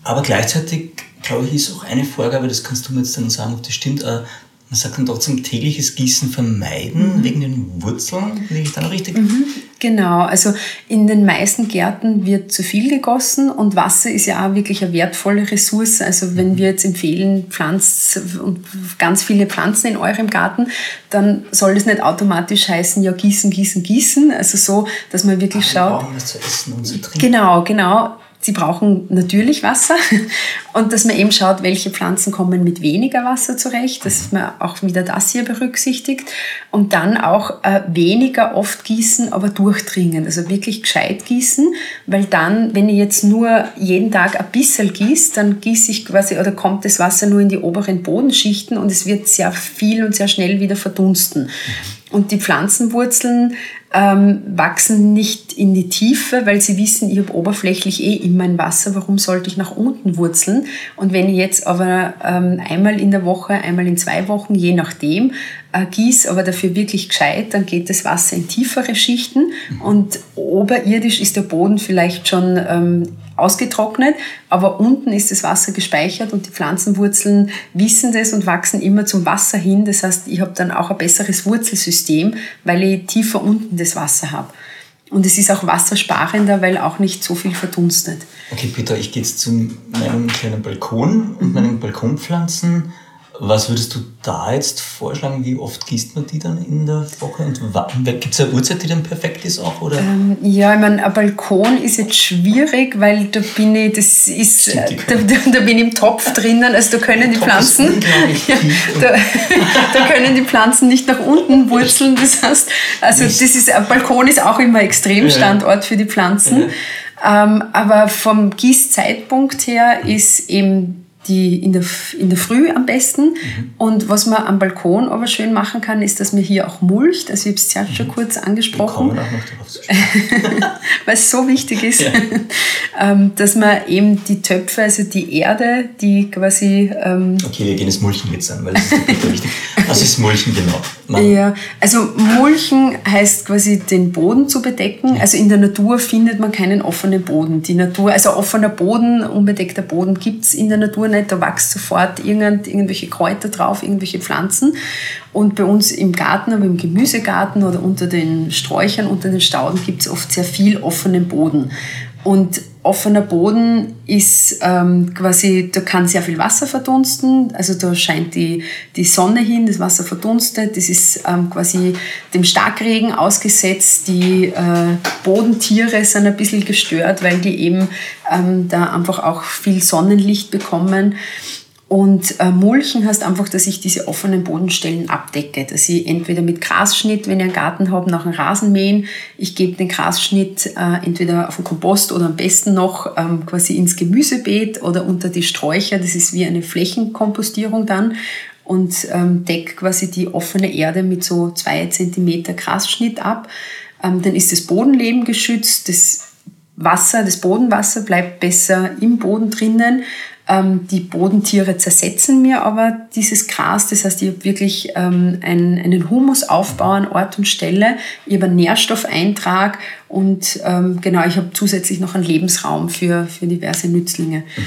Aber gleichzeitig, glaube ich, ist auch eine Vorgabe, das kannst du mir jetzt dann sagen, ob das stimmt, äh, man sagt dann trotzdem tägliches Gießen vermeiden mhm. wegen den Wurzeln. Liege ich da noch richtig? Mhm. Genau, also in den meisten Gärten wird zu viel gegossen und Wasser ist ja auch wirklich eine wertvolle Ressource. Also wenn mhm. wir jetzt empfehlen, pflanzt ganz viele Pflanzen in eurem Garten, dann soll das nicht automatisch heißen, ja gießen, gießen, gießen. Also so, dass man wirklich Ach, schaut. Wir was zu essen und zu trinken. Genau, genau sie brauchen natürlich Wasser. [laughs] Und dass man eben schaut, welche Pflanzen kommen mit weniger Wasser zurecht, dass man auch wieder das hier berücksichtigt. Und dann auch äh, weniger oft gießen, aber durchdringen, also wirklich gescheit gießen, weil dann, wenn ich jetzt nur jeden Tag ein bisschen gießt, dann gieße ich quasi oder kommt das Wasser nur in die oberen Bodenschichten und es wird sehr viel und sehr schnell wieder verdunsten. Und die Pflanzenwurzeln ähm, wachsen nicht in die Tiefe, weil sie wissen, ich habe oberflächlich eh immer ein Wasser, warum sollte ich nach unten wurzeln? Und wenn ich jetzt aber ähm, einmal in der Woche, einmal in zwei Wochen, je nachdem, äh, gieße, aber dafür wirklich gescheit, dann geht das Wasser in tiefere Schichten und oberirdisch ist der Boden vielleicht schon ähm, ausgetrocknet, aber unten ist das Wasser gespeichert und die Pflanzenwurzeln wissen das und wachsen immer zum Wasser hin. Das heißt, ich habe dann auch ein besseres Wurzelsystem, weil ich tiefer unten das Wasser habe. Und es ist auch wassersparender, weil auch nicht so viel verdunstet. Okay, Peter, ich gehe jetzt zu meinem kleinen Balkon und meinen Balkonpflanzen was würdest du da jetzt vorschlagen? Wie oft gießt man die dann in der Woche? Und gibt es eine Uhrzeit, die dann perfekt ist auch? Oder? Ähm, ja, ich meine, ein Balkon ist jetzt schwierig, weil da bin ich, das ist, da, da, da, bin ich im Topf drinnen, also da können die Pflanzen, [laughs] ja, da, da, können die Pflanzen nicht nach unten wurzeln. Das heißt, also das ist, ein Balkon ist auch immer Extremstandort für die Pflanzen. Ja. Ähm, aber vom Gießzeitpunkt her ist eben die in der, in der Früh am besten. Mhm. Und was man am Balkon aber schön machen kann, ist, dass man hier auch mulcht. Also ich habe es ja schon mhm. kurz angesprochen. Wir kommen auch noch darauf zu Weil es [laughs] so wichtig ist, ja. [laughs] Ähm, dass man eben die Töpfe, also die Erde, die quasi... Ähm okay, wir gehen das Mulchen jetzt an, weil das ist wichtig. [laughs] Was ist Mulchen genau? Man ja, also Mulchen heißt quasi den Boden zu bedecken. Also in der Natur findet man keinen offenen Boden. Die Natur, also offener Boden, unbedeckter Boden gibt es in der Natur nicht, da wächst sofort irgend, irgendwelche Kräuter drauf, irgendwelche Pflanzen. Und bei uns im Garten, aber im Gemüsegarten oder unter den Sträuchern, unter den Stauden gibt es oft sehr viel offenen Boden. Und offener Boden ist ähm, quasi, da kann sehr viel Wasser verdunsten, also da scheint die, die Sonne hin, das Wasser verdunstet, das ist ähm, quasi dem Starkregen ausgesetzt, die äh, Bodentiere sind ein bisschen gestört, weil die eben ähm, da einfach auch viel Sonnenlicht bekommen. Und äh, Mulchen heißt einfach, dass ich diese offenen Bodenstellen abdecke. Dass ich entweder mit Grasschnitt, wenn ich einen Garten habe, nach einem Rasen mähen. Ich gebe den Grasschnitt äh, entweder auf den Kompost oder am besten noch ähm, quasi ins Gemüsebeet oder unter die Sträucher. Das ist wie eine Flächenkompostierung dann. Und ähm, decke quasi die offene Erde mit so zwei Zentimeter Grasschnitt ab. Ähm, dann ist das Bodenleben geschützt. Das Wasser, das Bodenwasser bleibt besser im Boden drinnen. Ähm, die Bodentiere zersetzen mir aber dieses Gras. Das heißt, ich habe wirklich ähm, einen, einen Humusaufbau an Ort und Stelle. Ich habe einen Nährstoffeintrag und ähm, genau, ich habe zusätzlich noch einen Lebensraum für, für diverse Nützlinge. Mhm.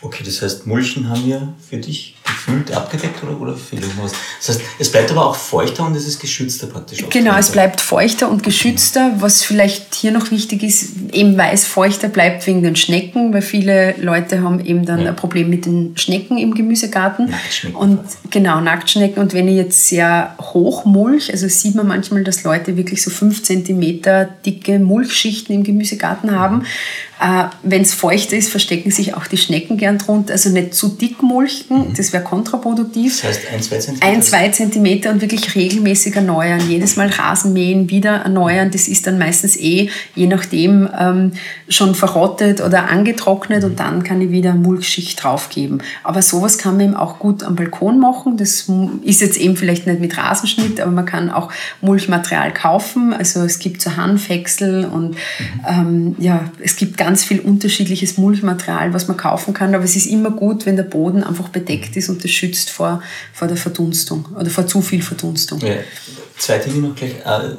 Okay, das heißt, Mulchen haben wir für dich gefüllt, abgedeckt oder, oder fehlt irgendwas? Das heißt, es bleibt aber auch feuchter und es ist geschützter praktisch. Genau, es bleibt feuchter und geschützter. Was vielleicht hier noch wichtig ist, eben weil es feuchter bleibt wegen den Schnecken, weil viele Leute haben eben dann ja. ein Problem mit den Schnecken im Gemüsegarten. Nacktschnecken. Und genau, Nacktschnecken. Und wenn ich jetzt sehr hoch mulch, also sieht man manchmal, dass Leute wirklich so fünf Zentimeter dicke Mulchschichten im Gemüsegarten haben. Äh, Wenn es feucht ist, verstecken sich auch die Schnecken gern drunter. Also nicht zu dick mulchen, mhm. das wäre kontraproduktiv. Das heißt ein, zwei Zentimeter? Ein, zwei Zentimeter und wirklich regelmäßig erneuern. Jedes Mal Rasen mähen, wieder erneuern. Das ist dann meistens eh, je nachdem, ähm, schon verrottet oder angetrocknet und dann kann ich wieder Mulchschicht draufgeben. Aber sowas kann man eben auch gut am Balkon machen. Das ist jetzt eben vielleicht nicht mit Rasenschnitt, aber man kann auch Mulchmaterial kaufen. Also es gibt so Hanfhäcksel und ähm, ja, es gibt ganz viel unterschiedliches Mulchmaterial, was man kaufen kann, aber es ist immer gut, wenn der Boden einfach bedeckt ist und das schützt vor, vor der Verdunstung oder vor zu viel Verdunstung. Ja, zwei Dinge noch gleich. Äh,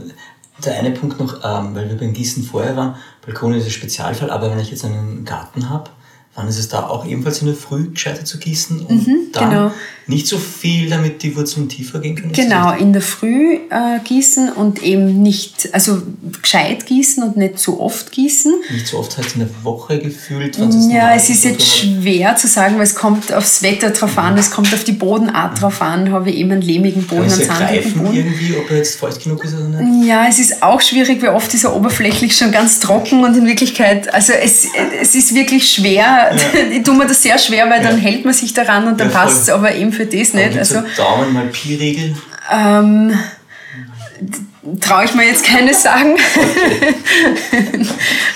der eine Punkt noch, ähm, weil wir beim Gießen vorher waren, Balkon ist ein Spezialfall, aber wenn ich jetzt einen Garten habe, dann ist es da auch ebenfalls in der Früh gescheiter zu gießen und mhm, dann genau. Nicht so viel, damit die Wurzeln tiefer gehen können? Genau, in der Früh äh, gießen und eben nicht, also gescheit gießen und nicht zu oft gießen. Nicht zu oft heißt in der Woche gefühlt? Ja, es ist jetzt schwer zu sagen, weil es kommt aufs Wetter drauf an, es kommt auf die Bodenart drauf an, habe ich eben einen lehmigen Boden, einen sandigen Boden. irgendwie, ob er jetzt feucht genug ist oder nicht? Ja, es ist auch schwierig, weil oft ist er oberflächlich schon ganz trocken und in Wirklichkeit, also es, es ist wirklich schwer, ja. [laughs] ich tue mir das sehr schwer, weil dann hält man sich daran und dann ja, passt es aber eben für das nicht. Also, Daumen mal Pi-Regel? Ähm, traue ich mir jetzt keine sagen. Okay. [laughs]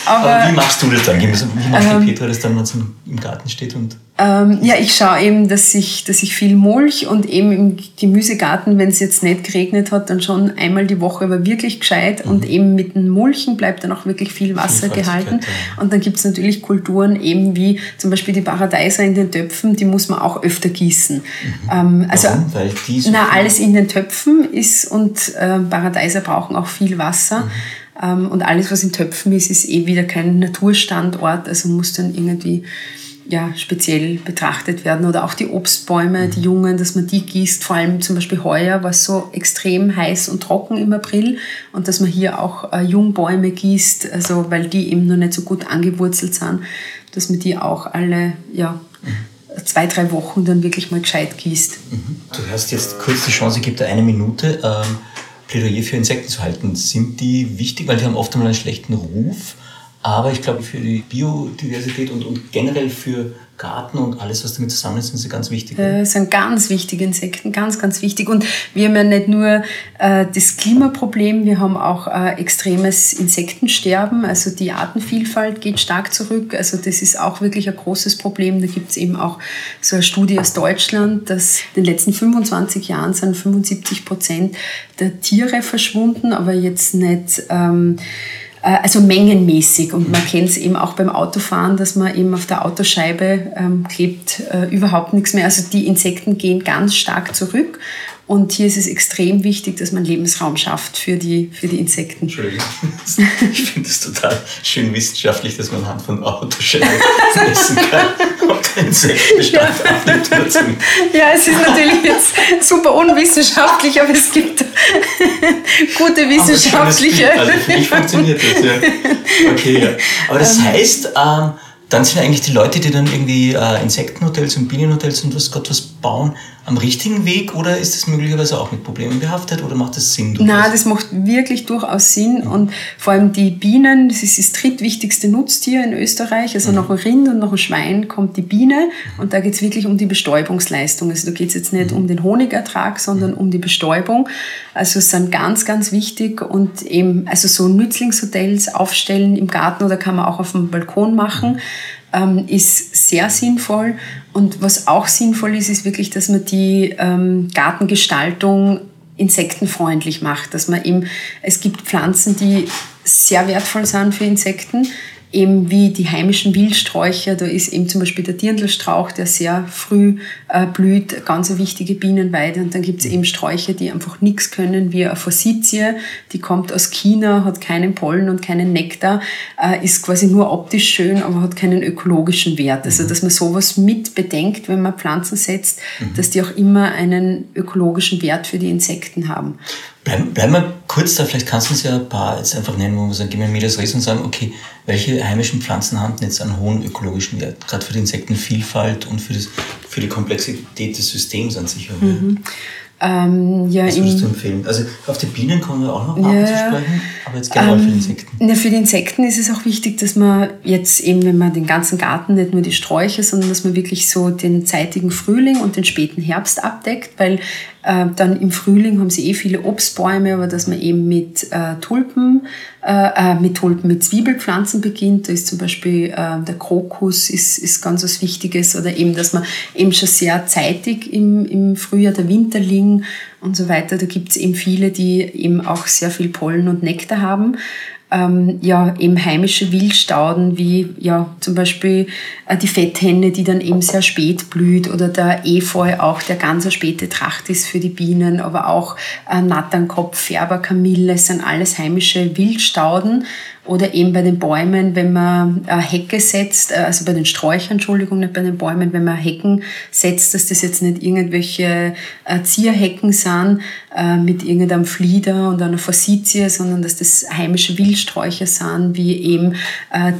aber, aber, wie machst du das dann? Wie macht ähm, die Petra das dann, wenn sie im Garten steht und ähm, ja, ich schaue eben, dass ich, dass ich viel Mulch und eben im Gemüsegarten, wenn es jetzt nicht geregnet hat, dann schon einmal die Woche aber wirklich gescheit mhm. und eben mit dem Mulchen bleibt dann auch wirklich viel Wasser gehalten. Ja. Und dann gibt es natürlich Kulturen eben wie zum Beispiel die Paradeiser in den Töpfen, die muss man auch öfter gießen. Mhm. Ähm, also, Warum? Weil die so na, alles in den Töpfen ist und äh, Paradeiser brauchen auch viel Wasser. Mhm. Ähm, und alles, was in Töpfen ist, ist eh wieder kein Naturstandort, also muss dann irgendwie ja, speziell betrachtet werden. Oder auch die Obstbäume, die Jungen, dass man die gießt. Vor allem zum Beispiel heuer war es so extrem heiß und trocken im April und dass man hier auch äh, Jungbäume gießt, also weil die eben noch nicht so gut angewurzelt sind, dass man die auch alle ja, zwei, drei Wochen dann wirklich mal gescheit gießt. Mhm. Du hast jetzt kurz die Chance, ich gebe dir eine Minute. Ähm, Plädoyer für Insekten zu halten. Sind die wichtig, weil die haben oft einmal einen schlechten Ruf? Aber ich glaube, für die Biodiversität und, und generell für Garten und alles, was damit zusammen ist, sind sie ganz wichtig. Äh, sind ganz wichtige Insekten, ganz, ganz wichtig. Und wir haben ja nicht nur äh, das Klimaproblem, wir haben auch äh, extremes Insektensterben. Also die Artenvielfalt geht stark zurück. Also das ist auch wirklich ein großes Problem. Da gibt es eben auch so eine Studie aus Deutschland, dass in den letzten 25 Jahren sind 75 Prozent der Tiere verschwunden, aber jetzt nicht... Ähm, äh, also mengenmäßig. Und man kennt es eben auch beim Autofahren, dass man eben auf der Autoscheibe ähm, klebt äh, überhaupt nichts mehr. Also die Insekten gehen ganz stark zurück. Und hier ist es extrem wichtig, dass man Lebensraum schafft für die, für die Insekten. Entschuldigung. [laughs] Ich finde es total schön wissenschaftlich, dass man anhand von Autoscheiben messen kann, [laughs] ob der Insektenbestand ja. Ja, es ist natürlich jetzt super unwissenschaftlich, aber es gibt gute wissenschaftliche. Also für mich funktioniert das, ja. Okay, ja. Aber das ähm. heißt, ähm, dann sind eigentlich die Leute, die dann irgendwie äh, Insektenhotels und Bienenhotels und was Gott was bauen, am richtigen Weg oder ist das möglicherweise auch mit Problemen behaftet oder macht das Sinn? Nein, das macht wirklich durchaus Sinn mhm. und vor allem die Bienen, das ist das drittwichtigste Nutztier in Österreich, also mhm. nach dem Rind und nach dem Schwein kommt die Biene mhm. und da geht es wirklich um die Bestäubungsleistung. Also da geht es jetzt nicht mhm. um den Honigertrag, sondern mhm. um die Bestäubung. Also es sind ganz, ganz wichtig und eben, also so Nützlingshotels aufstellen im Garten oder kann man auch auf dem Balkon machen. Ähm, ist sehr sinnvoll. Und was auch sinnvoll ist, ist wirklich, dass man die ähm, Gartengestaltung insektenfreundlich macht. Dass man eben, es gibt Pflanzen, die sehr wertvoll sind für Insekten eben wie die heimischen Wildsträucher, da ist eben zum Beispiel der Dirndlstrauch, der sehr früh äh, blüht, ganz eine wichtige Bienenweide. Und dann gibt es eben Sträucher, die einfach nichts können, wie eine Forsythie, die kommt aus China, hat keinen Pollen und keinen Nektar, äh, ist quasi nur optisch schön, aber hat keinen ökologischen Wert. Also, mhm. dass man sowas mit bedenkt, wenn man Pflanzen setzt, mhm. dass die auch immer einen ökologischen Wert für die Insekten haben. Bleiben, bleiben wir kurz da, vielleicht kannst du uns ja ein paar jetzt einfach nennen, wo wir sagen, gib mir das Res und sagen, okay, welche heimischen Pflanzen haben jetzt einen hohen ökologischen Wert, gerade für die Insektenvielfalt und für, das, für die Komplexität des Systems an sich? Mhm. Ähm, ja, Was würdest du empfehlen? Also auf die Bienen kommen wir auch noch ja, zu sprechen, aber jetzt generell ähm, für die Insekten. Na, für die Insekten ist es auch wichtig, dass man jetzt eben, wenn man den ganzen Garten, nicht nur die Sträucher, sondern dass man wirklich so den zeitigen Frühling und den späten Herbst abdeckt, weil dann im Frühling haben sie eh viele Obstbäume, aber dass man eben mit äh, Tulpen, äh, äh mit Tulpen, mit Zwiebelpflanzen beginnt. Da ist zum Beispiel äh, der Krokus ist, ist ganz was Wichtiges oder eben, dass man eben schon sehr zeitig im, im Frühjahr der Winterling und so weiter. Da gibt es eben viele, die eben auch sehr viel Pollen und Nektar haben ähm, ja eben heimische Wildstauden wie ja zum Beispiel äh, die Fetthenne, die dann eben sehr spät blüht oder der Efeu auch, der ganz eine späte Tracht ist für die Bienen, aber auch äh, Natternkopf, Färberkamille, sind alles heimische Wildstauden Oder eben bei den Bäumen, wenn man eine Hecke setzt, äh, also bei den Sträuchern, Entschuldigung, nicht bei den Bäumen, wenn man Hecken setzt, dass das jetzt nicht irgendwelche äh, Zierhecken sind äh, mit irgendeinem Flieder und einer Forsythie, sondern dass das heimische Wildsträucher sind, wie eben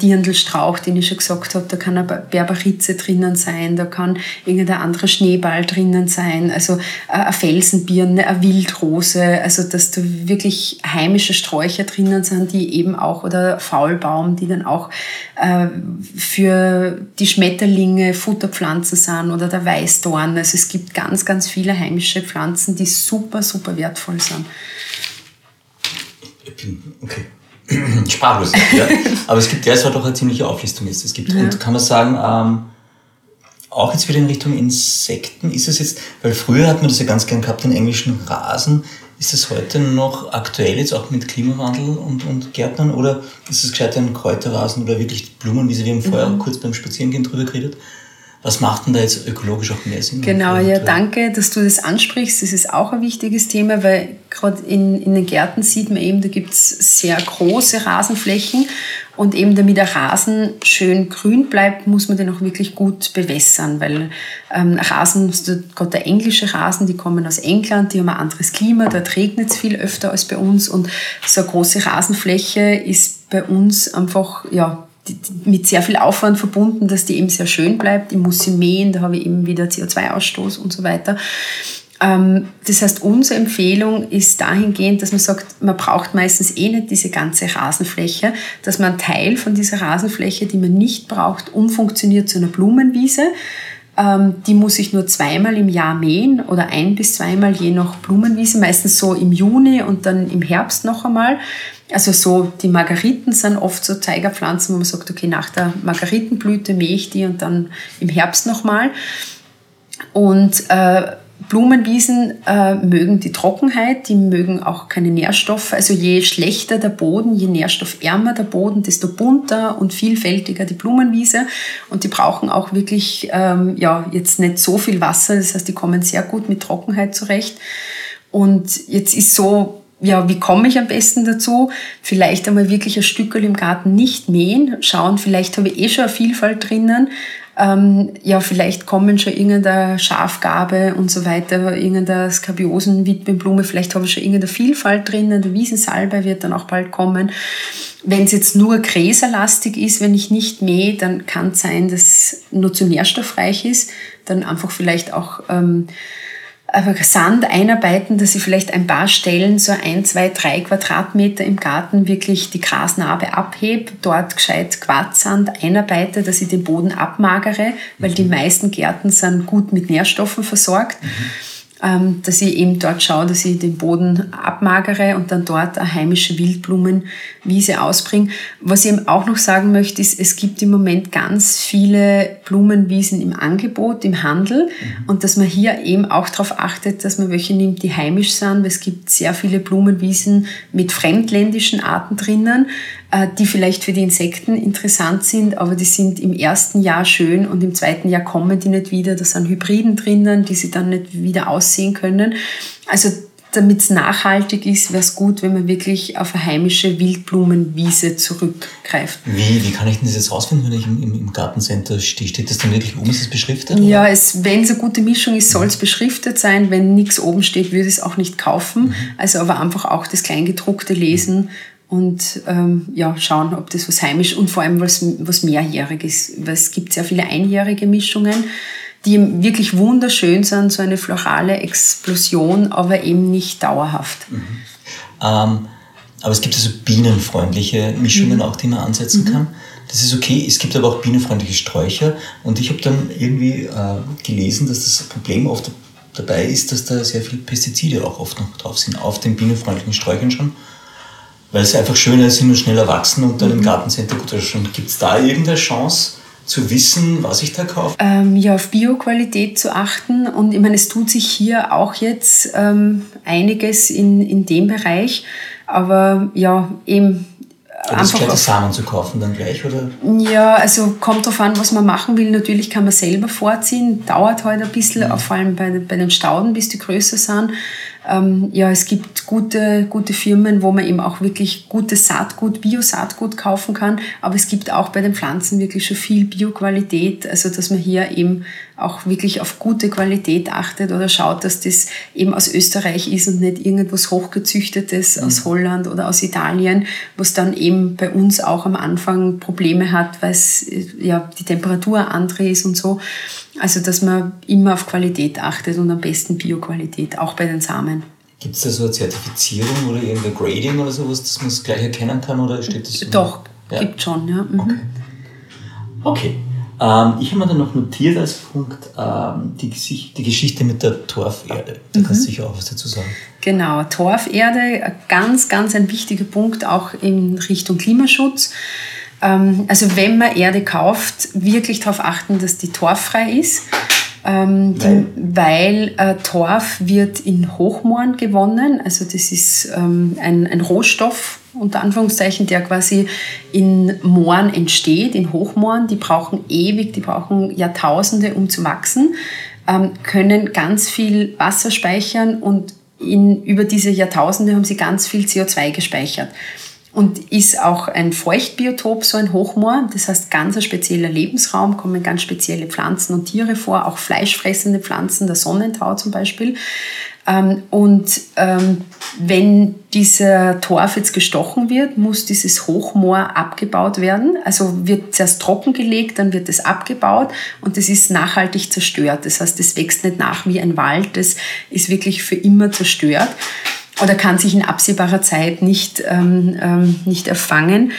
Dirndlstrauch, den ich schon gesagt habe, da kann eine Berberitze drinnen sein, da kann irgendein anderer Schneeball drinnen sein, also eine Felsenbirne, eine Wildrose, also dass da wirklich heimische Sträucher drinnen sind, die eben auch oder Faulbaum, die dann auch äh, für die Schmetterlinge Futterpflanzen sind oder der Weißdorn. Also es gibt ganz, ganz viele heimische Pflanzen, die super, super wertvoll sind. Okay. [clears throat] Sprachlos. Ja. Aber es gibt derzeit auch eine ziemliche Auflistung jetzt. Es gibt, ja. und kann man sagen, ähm, auch jetzt wieder in Richtung Insekten ist es jetzt, weil früher hat man das ja ganz gern gehabt, den englischen Rasen. Ist es heute noch aktuell jetzt auch mit Klimawandel und, und Gärtnern oder ist es gescheit ein Kräuterrasen oder wirklich Blumenwiese? Wir haben vorher mhm. kurz beim Spazierengehen drüber geredet. Was macht denn da jetzt ökologisch auch mehr Sinn? Genau, ja, danke, dass du das ansprichst. Das ist auch ein wichtiges Thema, weil gerade in, in den Gärten sieht man eben, da gibt es sehr große Rasenflächen und eben damit der Rasen schön grün bleibt, muss man den auch wirklich gut bewässern, weil ähm, Rasen, gerade der englische Rasen, die kommen aus England, die haben ein anderes Klima, dort regnet es viel öfter als bei uns und so eine große Rasenfläche ist bei uns einfach, ja, mit sehr viel Aufwand verbunden, dass die eben sehr schön bleibt. Ich muss sie mähen, da habe ich eben wieder CO2-Ausstoß und so weiter. Ähm, das heißt, unsere Empfehlung ist dahingehend, dass man sagt, man braucht meistens eh nicht diese ganze Rasenfläche, dass man einen Teil von dieser Rasenfläche, die man nicht braucht, umfunktioniert zu einer Blumenwiese. Ähm, die muss ich nur zweimal im Jahr mähen oder ein bis zweimal je nach Blumenwiese, meistens so im Juni und dann im Herbst noch einmal. Also so, die Margariten sind oft so Zeigerpflanzen, wo man sagt, okay, nach der Margaritenblüte mähe ich die und dann im Herbst nochmal. Und äh, Blumenwiesen äh, mögen die Trockenheit, die mögen auch keine Nährstoffe. Also je schlechter der Boden, je nährstoffärmer der Boden, desto bunter und vielfältiger die Blumenwiese. Und die brauchen auch wirklich ähm, ja, jetzt nicht so viel Wasser. Das heißt, die kommen sehr gut mit Trockenheit zurecht. Und jetzt ist so ja, wie komme ich am besten dazu? Vielleicht einmal wirklich ein Stückel im Garten nicht mähen, schauen, vielleicht habe ich eh schon eine Vielfalt drinnen. Ähm, ja, vielleicht kommen schon irgendeine Schafgabe und so weiter, irgendeine Skabiosen-Witwenblume, vielleicht habe ich schon irgendeine Vielfalt drinnen, der Wiesensalbei wird dann auch bald kommen. Wenn es jetzt nur gräserlastig ist, wenn ich nicht mähe, dann kann es sein, dass nur zu nährstoffreich ist, dann einfach vielleicht auch ähm, Sand einarbeiten, dass ich vielleicht ein paar Stellen, so ein, zwei, drei Quadratmeter im Garten wirklich die Grasnarbe abhebe, dort gescheit Quarzsand einarbeite, dass ich den Boden abmagere, weil die meisten Gärten sind gut mit Nährstoffen versorgt. Mhm dass ich eben dort schaue, dass ich den Boden abmagere und dann dort eine heimische Wildblumenwiese ausbringe. Was ich eben auch noch sagen möchte, ist, es gibt im Moment ganz viele Blumenwiesen im Angebot, im Handel mhm. und dass man hier eben auch darauf achtet, dass man welche nimmt, die heimisch sind, weil es gibt sehr viele Blumenwiesen mit fremdländischen Arten drinnen. Äh, die vielleicht für die Insekten interessant sind, aber die sind im ersten Jahr schön und im zweiten Jahr kommen die nicht wieder. Da sind Hybriden drinnen, die sie dann nicht wieder aussehen können. Also damit es nachhaltig ist, wäre es gut, wenn man wirklich auf eine heimische Wildblumenwiese zurückgreift. Wie, wie kann ich denn das jetzt rausfinden, wenn ich im, im Gartencenter stehe? Steht das dann wirklich oben? Ist es beschriftet? Ja, es, wenn es eine gute Mischung ist, soll es mhm. beschriftet sein. Wenn nichts oben steht, würde ich es auch nicht kaufen. Mhm. Also aber einfach auch das Kleingedruckte lesen. Mhm und ähm, ja, schauen, ob das was heimisch und vor allem was, was mehrjährig ist. Weil es gibt sehr viele einjährige Mischungen, die wirklich wunderschön sind, so eine florale Explosion, aber eben nicht dauerhaft. Mhm. Ähm, aber es gibt also bienenfreundliche Mischungen mhm. auch, die man ansetzen mhm. kann. Das ist okay. Es gibt aber auch bienenfreundliche Sträucher. Und ich habe dann irgendwie äh, gelesen, dass das Problem oft dabei ist, dass da sehr viele Pestizide auch oft noch drauf sind, auf den bienenfreundlichen Sträuchern schon weil sie einfach schöner sind und schneller wachsen und dann mhm. im Gartencenter gut ausschauen. Gibt es da irgendeine Chance, zu wissen, was ich da kaufe? Ähm, ja, auf Bioqualität zu achten. Und ich meine, es tut sich hier auch jetzt ähm, einiges in, in dem Bereich. Aber ja, eben. Aber einfach ist die Samen zu kaufen dann gleich, oder? Ja, also kommt darauf an, was man machen will. Natürlich kann man selber vorziehen, dauert halt ein bisschen, mhm. vor allem bei, bei den Stauden, bis die größer sind. Ähm, ja, es gibt gute, gute Firmen, wo man eben auch wirklich gutes Saatgut, Bio-Saatgut kaufen kann. Aber es gibt auch bei den Pflanzen wirklich schon viel Bioqualität. Also, dass man hier eben auch wirklich auf gute Qualität achtet oder schaut, dass das eben aus Österreich ist und nicht irgendwas hochgezüchtetes mhm. aus Holland oder aus Italien, was dann eben bei uns auch am Anfang Probleme hat, weil es ja die Temperatur andere ist und so. Also dass man immer auf Qualität achtet und am besten Bioqualität, auch bei den Samen. Gibt es da so eine Zertifizierung oder irgendein Grading oder sowas, dass man es gleich erkennen kann oder steht das? Doch, ja? gibt schon, ja. Mhm. Okay. okay. Ähm, ich habe mir dann noch notiert als Punkt ähm, die, die, Geschichte mit der Torferde. Da mhm. kannst du sicher auch was dazu sagen. Genau, Torferde, ganz, ganz ein wichtiger Punkt auch in Richtung Klimaschutz. Ähm, also wenn man Erde kauft, wirklich darauf achten, dass die torffrei ist. Ähm, die, weil äh, Torf wird in Hochmooren gewonnen. Also das ist ähm, ein, ein Rohstoff, unter Anführungszeichen, der quasi in Mooren entsteht, in Hochmooren. Die brauchen ewig, die brauchen Jahrtausende, um zu wachsen, ähm, können ganz viel Wasser speichern und in, über diese Jahrtausende haben sie ganz viel CO2 gespeichert und ist auch ein Feuchtbiotop, so ein Hochmoor. Das heißt, ganz ein spezieller Lebensraum, kommen ganz spezielle Pflanzen und Tiere vor, auch fleischfressende Pflanzen, der Sonnentau zum Beispiel. Ähm, und ähm, wenn dieser Torf jetzt gestochen wird, muss dieses Hochmoor abgebaut werden. Also wird zuerst trockengelegt, dann wird es abgebaut und das ist nachhaltig zerstört. Das heißt, es wächst nicht nach wie ein Wald, das ist wirklich für immer zerstört oder kann sich in absehbarer Zeit nicht, ähm, ähm, nicht erfangen.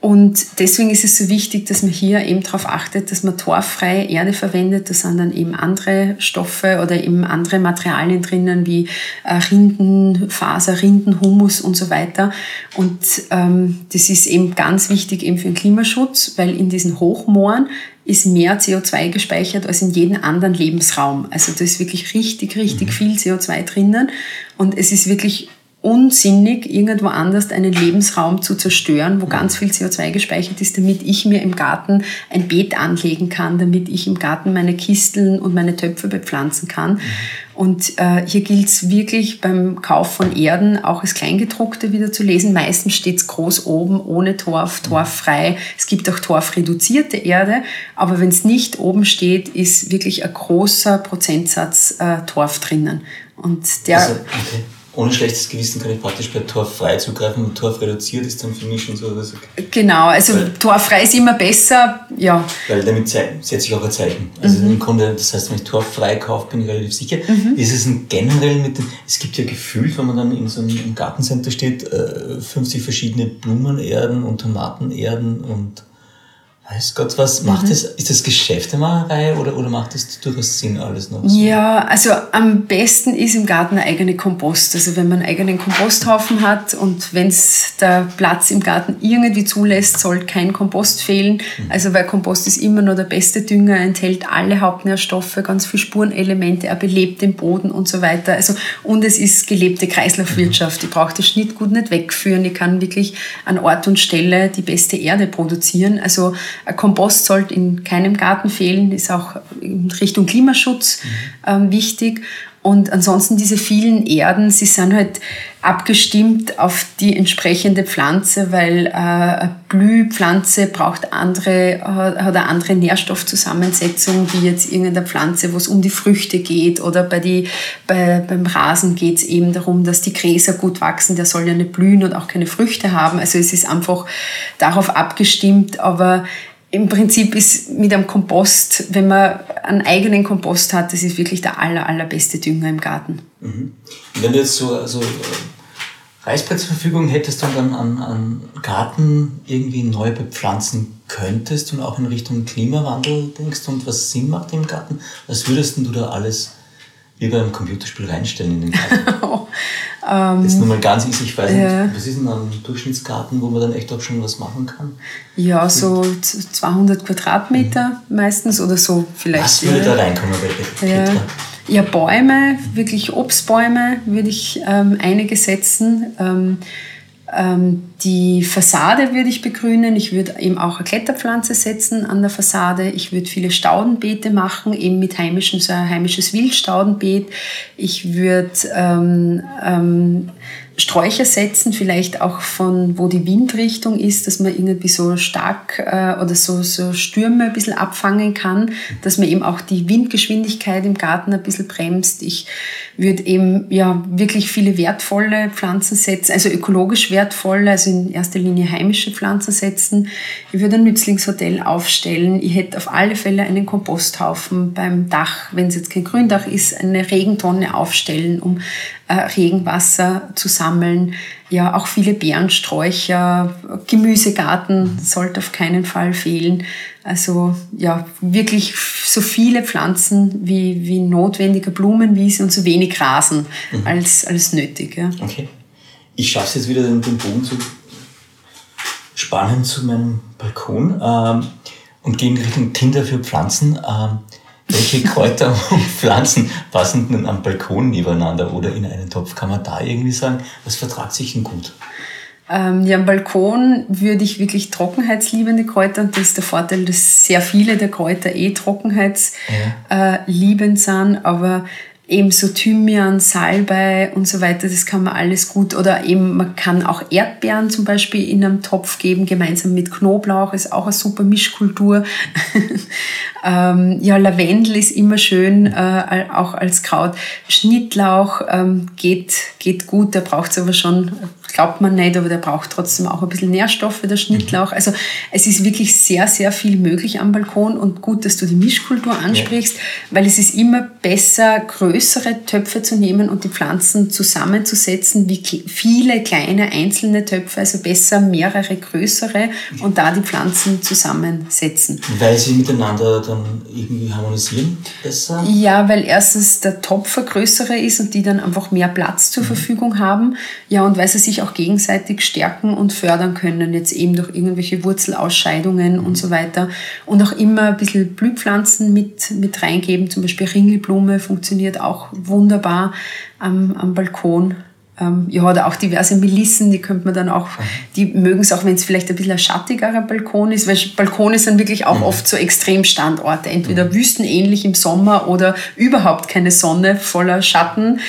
Und deswegen ist es so wichtig, dass man hier eben darauf achtet, dass man torffreie Erde verwendet. Da sind dann eben andere Stoffe oder eben andere Materialien drinnen wie äh, Rindenfaser, Rindenhumus und so weiter. Und ähm, das ist eben ganz wichtig eben für den Klimaschutz, weil in diesen Hochmooren ist mehr CO2 gespeichert als in jedem anderen Lebensraum. Also da ist wirklich richtig, richtig mhm. viel CO2 drinnen. Und es ist wirklich unsinnig, irgendwo anders einen Lebensraum zu zerstören, wo ganz viel CO2 gespeichert ist, damit ich mir im Garten ein Beet anlegen kann, damit ich im Garten meine Kisteln und meine Töpfe bepflanzen kann. Und äh, hier gilt es wirklich beim Kauf von Erden auch das Kleingedruckte wieder zu lesen. Meistens steht es groß oben, ohne Torf, torffrei. Es gibt auch torfreduzierte Erde, aber wenn es nicht oben steht, ist wirklich ein großer Prozentsatz äh, Torf drinnen. Und der also, okay ohne schlechtes Gewissen kann ich praktisch bei torffrei zugreifen und torf reduziert ist dann für mich schon so. Also genau, also weil, torffrei ist immer besser, ja. Weil damit setze ich auch ein Zeichen. Also mhm. im Grunde, das heißt, wenn ich torffrei kaufe, bin ich relativ sicher. Mhm. Ist es ein generell mit dem, es gibt ja gefühlt, wenn man dann in so einem Gartencenter steht, 50 äh, verschiedene Blumenerden und Tomatenerden und Weiß Gott, was macht mhm. das? Ist das Geschäftemacherei oder, oder macht das durchaus Sinn alles noch? So? Ja, also am besten ist im Garten ein eigener Kompost. Also wenn man einen eigenen Komposthaufen hat und wenn es der Platz im Garten irgendwie zulässt, soll kein Kompost fehlen. Mhm. Also weil Kompost ist immer nur der beste Dünger, enthält alle Hauptnährstoffe, ganz viele Spurenelemente, er belebt den Boden und so weiter. Also und es ist gelebte Kreislaufwirtschaft. Mhm. Ich brauche das Schnittgut nicht wegführen. Ich kann wirklich an Ort und Stelle die beste Erde produzieren. Also Kompost sollte in keinem Garten fehlen, ist auch in Richtung Klimaschutz ähm, wichtig. Und ansonsten diese vielen Erden, sie sind halt abgestimmt auf die entsprechende Pflanze, weil äh, eine Blühpflanze braucht andere, hat eine andere Nährstoffzusammensetzung wie jetzt irgendeine Pflanze, wo es um die Früchte geht oder bei die, bei, beim Rasen geht es eben darum, dass die Gräser gut wachsen, der soll ja nicht blühen und auch keine Früchte haben. Also es ist einfach darauf abgestimmt, aber im Prinzip ist mit einem Kompost, wenn man einen eigenen Kompost hat, das ist wirklich der aller, allerbeste Dünger im Garten. Mhm. wenn du jetzt so also Reisbrett zur Verfügung hättest und dann an, an Garten irgendwie neu bepflanzen könntest und auch in Richtung Klimawandel denkst und was Sinn macht im Garten, was würdest du da alles wie beim Computerspiel reinstellen in den Garten? [laughs] Ähm, Jetzt nur mal ganz easy, ich weiß äh, nicht, was ist denn ein Durchschnittsgarten, wo man dann echt auch schon was machen kann? Ja, so 200 Quadratmeter mhm. meistens oder so vielleicht. Was würde da reinkommen bei ja. ja, Bäume, wirklich Obstbäume würde ich ähm, einige setzen. Ähm, die Fassade würde ich begrünen. Ich würde eben auch eine Kletterpflanze setzen an der Fassade. Ich würde viele Staudenbeete machen, eben mit heimischen, so ein heimisches Wildstaudenbeet. Ich würde ähm, ähm, Sträucher setzen, vielleicht auch von wo die Windrichtung ist, dass man irgendwie so stark äh, oder so, so Stürme ein bisschen abfangen kann, dass man eben auch die Windgeschwindigkeit im Garten ein bisschen bremst. Ich würde eben ja wirklich viele wertvolle Pflanzen setzen, also ökologisch wertvolle, also in erster Linie heimische Pflanzen setzen. Ich würde ein Nützlingshotel aufstellen. Ich hätte auf alle Fälle einen Komposthaufen beim Dach, wenn es jetzt kein Gründach ist, eine Regentonne aufstellen, um Regenwasser zu sammeln. Ja, auch viele Beerensträucher, Gemüsegarten sollte auf keinen Fall fehlen. Also ja, wirklich so viele Pflanzen wie, wie notwendige Blumenwiese und so wenig Rasen mhm. als, als nötig. Ja. Okay. Ich schaffe es jetzt wieder, den, den Bogen zu spannen zu meinem Balkon ähm, und gehe in Richtung Tinder für Pflanzen. Ähm, welche Kräuter [laughs] und Pflanzen passen denn am Balkon nebeneinander oder in einen Topf? Kann man da irgendwie sagen, was vertragt sich denn gut? Ähm, ja, am Balkon würde ich wirklich trockenheitsliebende Kräuter, und das ist der Vorteil, dass sehr viele der Kräuter eh trockenheitsliebend ja. äh, sind, aber eben so Thymian, Salbei und so weiter, das kann man alles gut. Oder eben, man kann auch Erdbeeren zum Beispiel in einem Topf geben, gemeinsam mit Knoblauch, ist auch eine super Mischkultur. [laughs] ähm, ja, Lavendel ist immer schön, äh, auch als Kraut. Schnittlauch ähm, geht, geht gut, da braucht es aber schon glaubt man nicht, aber der braucht trotzdem auch ein bisschen Nährstoffe, der Schnittlauch. Also es ist wirklich sehr, sehr viel möglich am Balkon und gut, dass du die Mischkultur ansprichst, ja. weil es ist immer besser, größere Töpfe zu nehmen und die Pflanzen zusammenzusetzen, wie viele kleine einzelne Töpfe, also besser mehrere größere und da die Pflanzen zusammensetzen. Weil sie miteinander dann irgendwie harmonisieren besser? Ja, weil erstens der Topf ein größere ist und die dann einfach mehr Platz zur mhm. Verfügung haben. Ja, und weil sie sich auch gegenseitig stärken und fördern können, jetzt eben durch irgendwelche Wurzelausscheidungen und so weiter. Und auch immer ein bisschen Blühpflanzen mit, mit reingeben, zum Beispiel Ringelblume funktioniert auch wunderbar am, am Balkon. Ähm, ja, oder auch diverse Melissen, die könnte man dann auch, die mögen es auch, wenn es vielleicht ein bisschen ein schattigerer Balkon ist, weil Balkone sind wirklich auch mhm. oft so Extremstandorte, entweder mhm. wüstenähnlich im Sommer oder überhaupt keine Sonne, voller Schatten.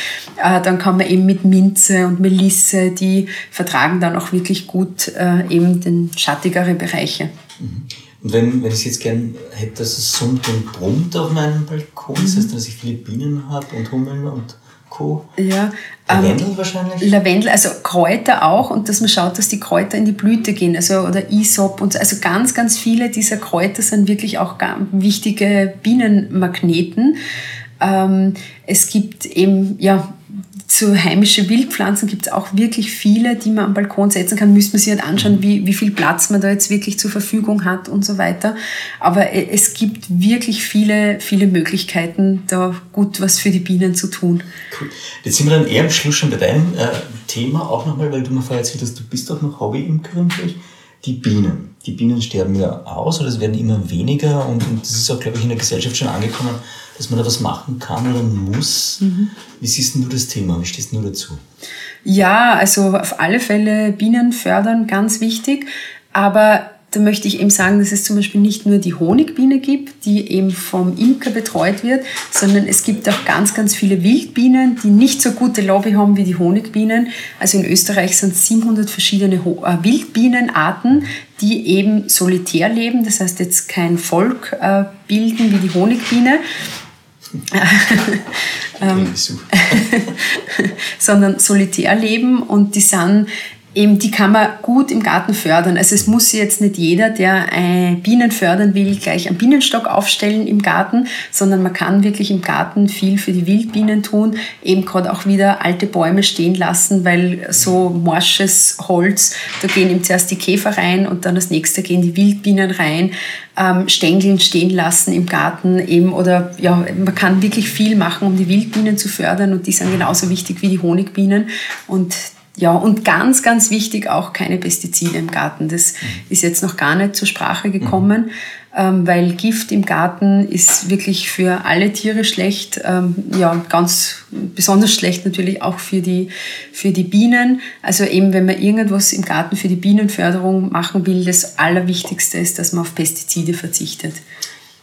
Äh, dann kann man eben mit Minze und Melisse, die vertragen dann auch wirklich gut äh, eben den schattigere Bereiche. Mhm. Und wenn, wenn ich jetzt gern hätte, dass es summt und brummt auf meinem Balkon, das heißt, dass ich viele Bienen habe und Hummeln und Co. Ja, Lavendel ähm, wahrscheinlich? Lavendel, also Kräuter auch und dass man schaut, dass die Kräuter in die Blüte gehen, also oder Isop und so. Also ganz, ganz viele dieser Kräuter sind wirklich auch wichtige Bienenmagneten. Ähm, es gibt eben, ja, zu heimische Wildpflanzen gibt es auch wirklich viele, die man am Balkon setzen kann. Müsste man sich halt anschauen, wie, wie viel Platz man da jetzt wirklich zur Verfügung hat und so weiter. Aber äh, es gibt wirklich viele, viele Möglichkeiten, da gut was für die Bienen zu tun. Cool. Jetzt sind wir dann eher am Schluss schon bei deinem äh, Thema auch nochmal, weil du mir vorher erzählt hast, du bist auch noch Hobbyimkerin vielleicht. Die Bienen. Die Bienen sterben ja aus oder es werden immer weniger und, und das ist auch, glaube ich, in der Gesellschaft schon angekommen dass man da was machen kann oder muss. Mhm. Wie siehst du das Thema? Wie stehst du dazu? Ja, also auf alle Fälle Bienen fördern, ganz wichtig. Aber da möchte ich eben sagen, dass es zum Beispiel nicht nur die Honigbiene gibt, die eben vom Imker betreut wird, sondern es gibt auch ganz, ganz viele Wildbienen, die nicht so gute Lobby haben wie die Honigbienen. Also in Österreich sind 700 verschiedene äh, Wildbienenarten, die eben solitär leben, das heißt jetzt kein Volk äh, bilden wie die Honigbiene. [laughs] ähm, [laughs] sondern solitär leben und die sind eben, die kann man gut im Garten fördern. Also es muss jetzt nicht jeder, der Bienen fördern will, gleich einen Bienenstock aufstellen im Garten, sondern man kann wirklich im Garten viel für die Wildbienen tun. Eben gerade auch wieder alte Bäume stehen lassen, weil so morsches Holz, da gehen eben zuerst die Käfer rein und dann das nächste gehen die Wildbienen rein. Ähm, Stängeln stehen lassen im Garten eben oder ja, man kann wirklich viel machen, um die Wildbienen zu fördern und die sind genauso wichtig wie die Honigbienen und ja, und ganz, ganz wichtig auch keine Pestizide im Garten. Das mhm. ist jetzt noch gar nicht zur Sprache gekommen. Mhm. ähm, weil Gift im Garten ist wirklich für alle Tiere schlecht. Ähm, ja, ganz besonders schlecht natürlich auch für die, für die Bienen. Also eben, wenn man irgendwas im Garten für die Bienenförderung machen will, das Allerwichtigste ist, dass man auf Pestizide verzichtet.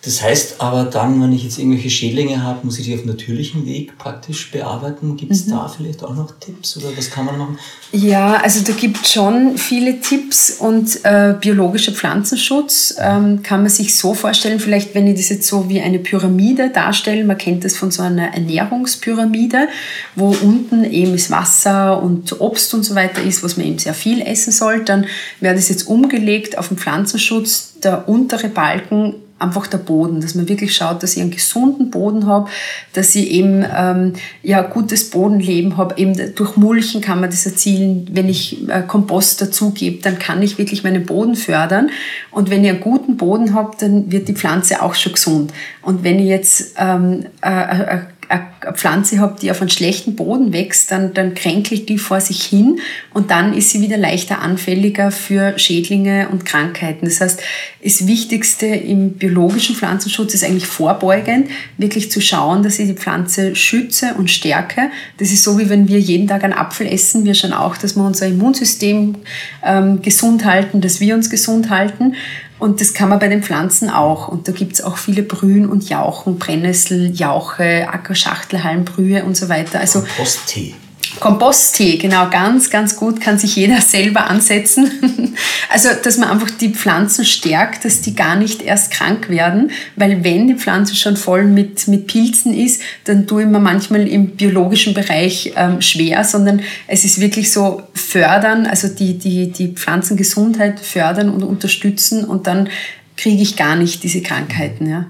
Das heißt aber dann, wenn ich jetzt irgendwelche Schädlinge habe, muss ich die auf natürlichem Weg praktisch bearbeiten. Gibt es mhm. da vielleicht auch noch Tipps oder was kann man machen? Ja, also da gibt es schon viele Tipps und äh, biologischer Pflanzenschutz ähm, kann man sich so vorstellen, vielleicht wenn ich das jetzt so wie eine Pyramide darstelle, man kennt das von so einer Ernährungspyramide, wo unten eben das Wasser und Obst und so weiter ist, was man eben sehr viel essen soll, dann wäre das jetzt umgelegt auf den Pflanzenschutz, der untere Balken einfach der Boden, dass man wirklich schaut, dass ich einen gesunden Boden habe, dass ich eben ähm, ja gutes Bodenleben habe. Eben durch Mulchen kann man das erzielen. Wenn ich äh, Kompost dazugebe, dann kann ich wirklich meinen Boden fördern. Und wenn ich einen guten Boden habe, dann wird die Pflanze auch schon gesund. Und wenn ich jetzt ähm, äh, äh, eine Pflanze habe, die auf einem schlechten Boden wächst, dann, dann kränkelt die vor sich hin und dann ist sie wieder leichter anfälliger für Schädlinge und Krankheiten. Das heißt, das Wichtigste im biologischen Pflanzenschutz ist eigentlich vorbeugend, wirklich zu schauen, dass ich die Pflanze schütze und stärke. Das ist so, wie wenn wir jeden Tag einen Apfel essen. Wir schauen auch, dass wir unser Immunsystem ähm, gesund halten, dass wir uns gesund halten. Und das kann man bei den Pflanzen auch. Und da gibt es auch viele Brühen und Jauchen, Brennnessel, Jauche, Ackerschachtelhalmbrühe und so weiter. Also Komposttee. Komposttee, genau, ganz, ganz gut, kann sich jeder [laughs] selber ansetzen. Also, dass man einfach die Pflanzen stärkt, dass die gar nicht erst krank werden, weil wenn die Pflanze schon voll mit, mit Pilzen ist, dann tue ich mir manchmal im biologischen Bereich ähm, schwer, sondern es ist wirklich so fördern, also die, die, die Pflanzengesundheit fördern und unterstützen und dann kriege ich gar nicht diese Krankheiten, ja.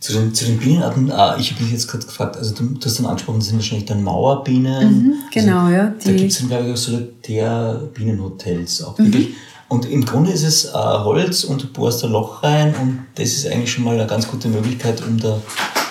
Zu den, zu den Bienenarten, ah, ich habe mich jetzt gerade gefragt, also du, du, hast dann angesprochen, das sind wahrscheinlich dann Mauerbienen. Mhm, genau, also, ja. Da gibt es dann, glaube ich, auch Solitär-Bienenhotels auch. Mhm. Wirklich. Und im Grunde ist es äh, Holz und du bohrst ein Loch rein und das ist eigentlich schon mal eine ganz gute Möglichkeit, um da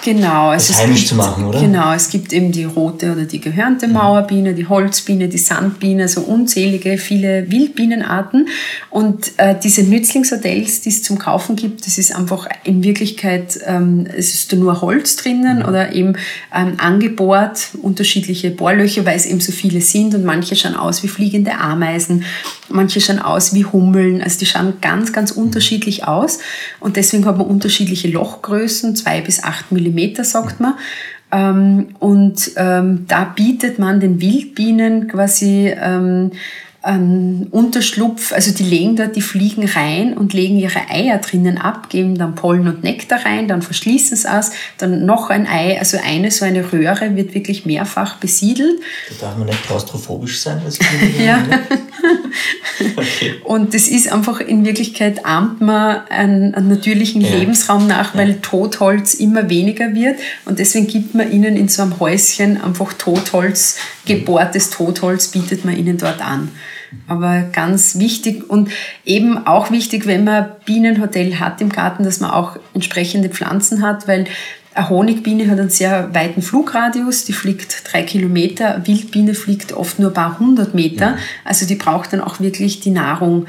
Genau, das also heimisch gibt, zu machen, oder? Genau, es gibt eben die rote oder die gehörnte mhm. Mauerbiene, die Holzbiene, die Sandbiene, so unzählige, viele Wildbienenarten. Und äh, diese Nützlingshotels, die es zum Kaufen gibt, das ist einfach in Wirklichkeit, ähm, es ist nur Holz drinnen mhm. oder eben ähm, angebohrt, unterschiedliche Bohrlöcher, weil es eben so viele sind und manche schauen aus wie fliegende Ameisen, manche schauen aus wie Hummeln, also die schauen ganz, ganz mhm. unterschiedlich aus. Und deswegen hat man unterschiedliche Lochgrößen, zwei bis acht Millimeter Millimeter, sagt man. Ähm, und ähm, da bietet man den Wildbienen quasi ähm, ähm, Unterschlupf, also die legen dort die Fliegen rein und legen ihre Eier drinnen ab, geben dann Pollen und Nektar rein, dann verschließen es aus, dann noch ein Ei, also eine so eine Röhre wird wirklich mehrfach besiedelt. Da darf man nicht klaustrophobisch sein als [laughs] Ja. okay. Und das ist einfach in Wirklichkeit ahmt man einen, einen natürlichen ja. Lebensraum nach, weil ja. Totholz immer weniger wird und deswegen gibt man ihnen in so einem Häuschen einfach Totholz, gebohrtes Totholz bietet man ihnen dort an. Aber ganz wichtig und eben auch wichtig, wenn man Bienenhotel hat im Garten, dass man auch entsprechende Pflanzen hat, weil eine Honigbiene hat einen sehr weiten Flugradius, die fliegt drei Kilometer, Wildbiene fliegt oft nur ein paar hundert Meter, also die braucht dann auch wirklich die Nahrung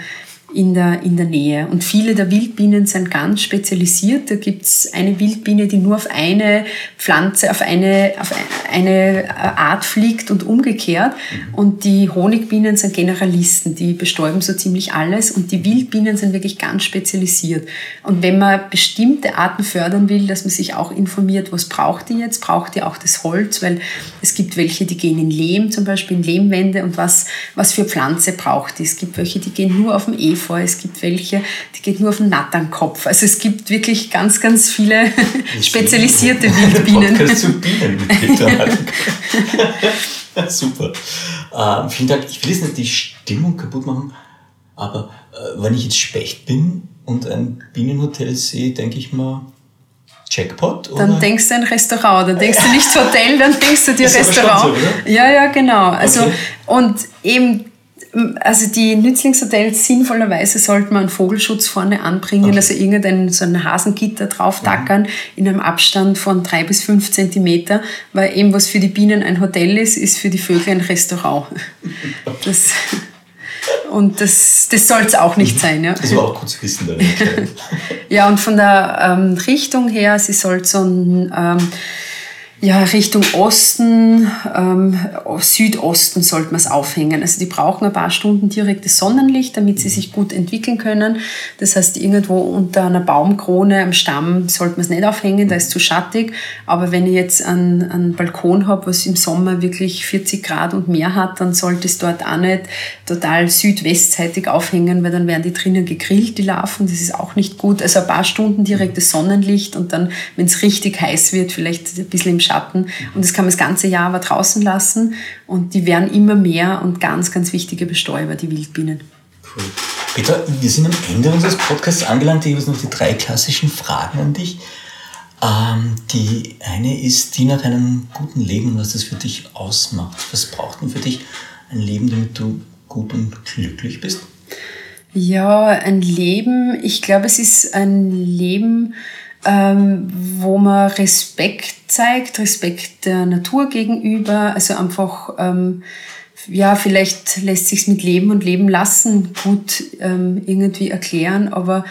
in der, in der Nähe. Und viele der Wildbienen sind ganz spezialisiert. Da gibt's eine Wildbiene, die nur auf eine Pflanze, auf eine, auf eine Art fliegt und umgekehrt. Mhm. Und die Honigbienen sind Generalisten, die bestäuben so ziemlich alles. Und die Wildbienen sind wirklich ganz spezialisiert. Und wenn man bestimmte Arten fördern will, dass man sich auch informiert, was braucht die jetzt? Braucht die auch das Holz? Weil es gibt welche, die gehen in Lehm, zum Beispiel in Lehmwände. Und was, was für Pflanze braucht die? Es gibt welche, die gehen nur auf dem Efeu vor. Es gibt welche, die geht nur auf den Natternkopf. Also es gibt wirklich ganz, ganz viele [laughs] spezialisierte [laughs] Wildbienen. zu Bienen [laughs] Super. Äh, vielen Dank. Ich will jetzt nicht die Stimmung kaputt machen, aber äh, wenn ich jetzt Specht bin und ein Bienenhotel sehe, denke ich mal, Jackpot? Oder? Dann denkst du ein Restaurant, dann denkst du nicht Hotel, dann denkst du dir Restaurant. So, ja, ja, genau. Also, okay. Und eben also die Nützlingshotels sinnvollerweise sollte man einen Vogelschutz vorne anbringen, okay. also irgendein so ein Hasengitter drauf tackern mhm. in einem Abstand von drei bis fünf Zentimeter, weil eben was für die Bienen ein Hotel ist, ist für die Vögel ein Restaurant. [laughs] Das Und das, das soll es auch nicht sein. Ja. Das war auch gut zu wissen. [laughs] ja, und von der ähm, Richtung her, sie soll so ein... Ähm, ja, Richtung Osten, ähm, Südosten sollte man es aufhängen. Also die brauchen ein paar Stunden direktes Sonnenlicht, damit sie sich gut entwickeln können. Das heißt, irgendwo unter einer Baumkrone am Stamm sollte man es nicht aufhängen, da ist zu schattig. Aber wenn ich jetzt einen, einen Balkon habe, was im Sommer wirklich 40 Grad und mehr hat, dann sollte es dort auch nicht total südwestseitig aufhängen, weil dann werden die drinnen gegrillt, die Larven. Das ist auch nicht gut. Also ein paar Stunden direktes Sonnenlicht und dann, wenn es richtig heiß wird, vielleicht ein bisschen im Schatten. Und das kann man das ganze Jahr aber draußen lassen. Und die werden immer mehr und ganz, ganz wichtige Bestäuber, die Wildbienen. Cool. Peter, wir sind am Ende unseres Podcasts angelangt. Ich habe noch die drei klassischen Fragen an dich. Ähm, die eine ist die nach einem guten Leben, was das für dich ausmacht. Was braucht denn für dich ein Leben, damit du gut und glücklich bist? Ja, ein Leben, ich glaube, es ist ein Leben, ähm, wo man Respekt zeigt, Respekt der Natur gegenüber, also einfach, ähm, ja, vielleicht lässt sich's mit Leben und Leben lassen gut ähm, irgendwie erklären, aber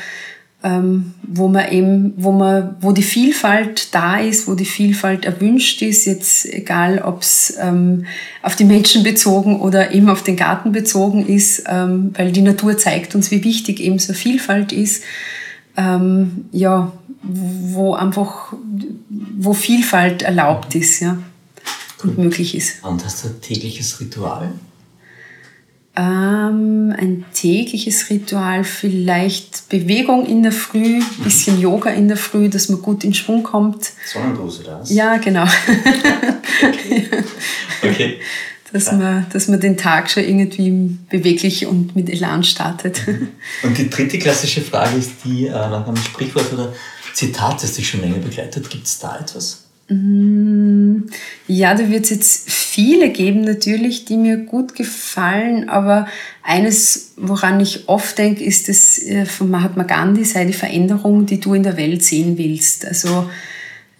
ähm, wo man eben, wo man, wo die Vielfalt da ist, wo die Vielfalt erwünscht ist, jetzt egal, ob's ähm, auf die Menschen bezogen oder eben auf den Garten bezogen ist, ähm, weil die Natur zeigt uns, wie wichtig eben so Vielfalt ist. Ähm, ja, wo einfach, wo Vielfalt erlaubt ist, ja, und möglich ist. Und hast du ein tägliches Ritual? Ähm, ein tägliches Ritual, vielleicht Bewegung in der Früh, bisschen Yoga in der Früh, dass man gut in Schwung kommt. Sonnendose das? Ja, genau. okay. [laughs] okay. Dass, ja. man, dass man den Tag schon irgendwie beweglich und mit Elan startet. Und die dritte klassische Frage ist die äh, nach einem Sprichwort oder Zitat, das dich schon länger begleitet. Gibt es da etwas? Mm, ja, da wird es jetzt viele geben natürlich, die mir gut gefallen, aber eines, woran ich oft denke, ist das äh, von Mahatma Gandhi, sei die Veränderung, die du in der Welt sehen willst. Also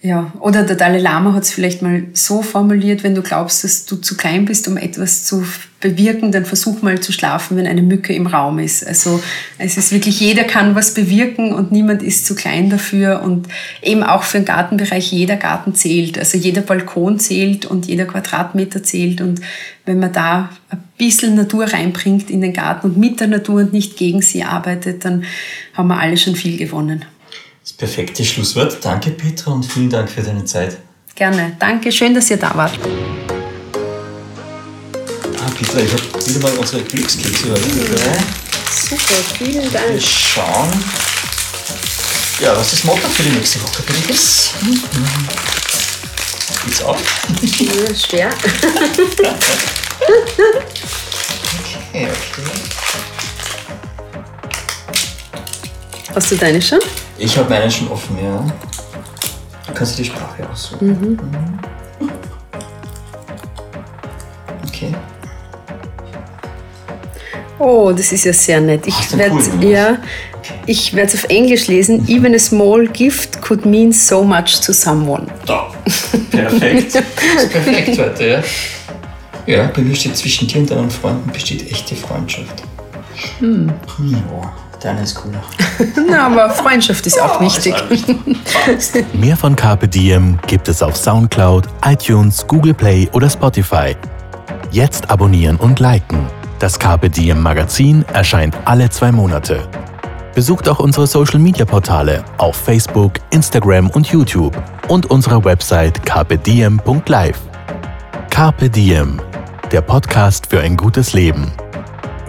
ja, oder der Dalai Lama hat es vielleicht mal so formuliert, wenn du glaubst, dass du zu klein bist, um etwas zu bewirken, dann versuch mal zu schlafen, wenn eine Mücke im Raum ist. Also es ist wirklich, jeder kann was bewirken und niemand ist zu klein dafür und eben auch für den Gartenbereich, jeder Garten zählt. Also jeder Balkon zählt und jeder Quadratmeter zählt und wenn man da ein bisschen Natur reinbringt in den Garten und mit der Natur und nicht gegen sie arbeitet, dann haben wir alle schon viel gewonnen. Das perfekte Schlusswort. Danke, Petra, und vielen Dank für deine Zeit. Gerne. Danke. Schön, dass ihr da wart. Ah, Petra, ich habe wieder mal unsere Glückskekse dabei. Super, vielen Dank. Wir schauen, ja, was das Motto für die nächste Woche dich ist. Geht's auch? Ja, schwer. [laughs] okay, okay. Hast du deine schon? Ich habe meine schon offen, ja. Du kannst die Sprache aussuchen. Mhm. Okay. Oh, das ist ja sehr nett. Ich werde cool, ja, ich werde es auf Englisch lesen. Mhm. Even a small gift could mean so much to someone. Da. Perfekt. das ist perfekt heute, ja. Ja, bei mir steht zwischen dir und deinen Freunden besteht echte Freundschaft. Hm. Ja. Deine ist cooler. [laughs] Na, aber Freundschaft ist auch wichtig. [laughs] Mehr von Carpe Diem gibt es auf Soundcloud, iTunes, Google Play oder Spotify. Jetzt abonnieren und liken. Das Carpe Diem Magazin erscheint alle zwei Monate. Besucht auch unsere Social Media Portale auf Facebook, Instagram und YouTube und unsere Website carpediem.live. Carpe Diem, der Podcast für ein gutes Leben.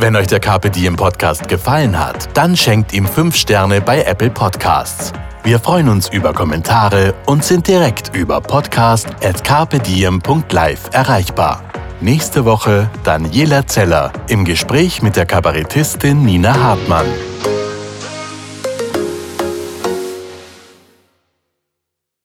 Wenn euch der Carpe Diem Podcast gefallen hat, dann schenkt ihm 5 Sterne bei Apple Podcasts. Wir freuen uns über Kommentare und sind direkt über podcast.carpediem.live erreichbar. Nächste Woche Daniela Zeller im Gespräch mit der Kabarettistin Nina Hartmann.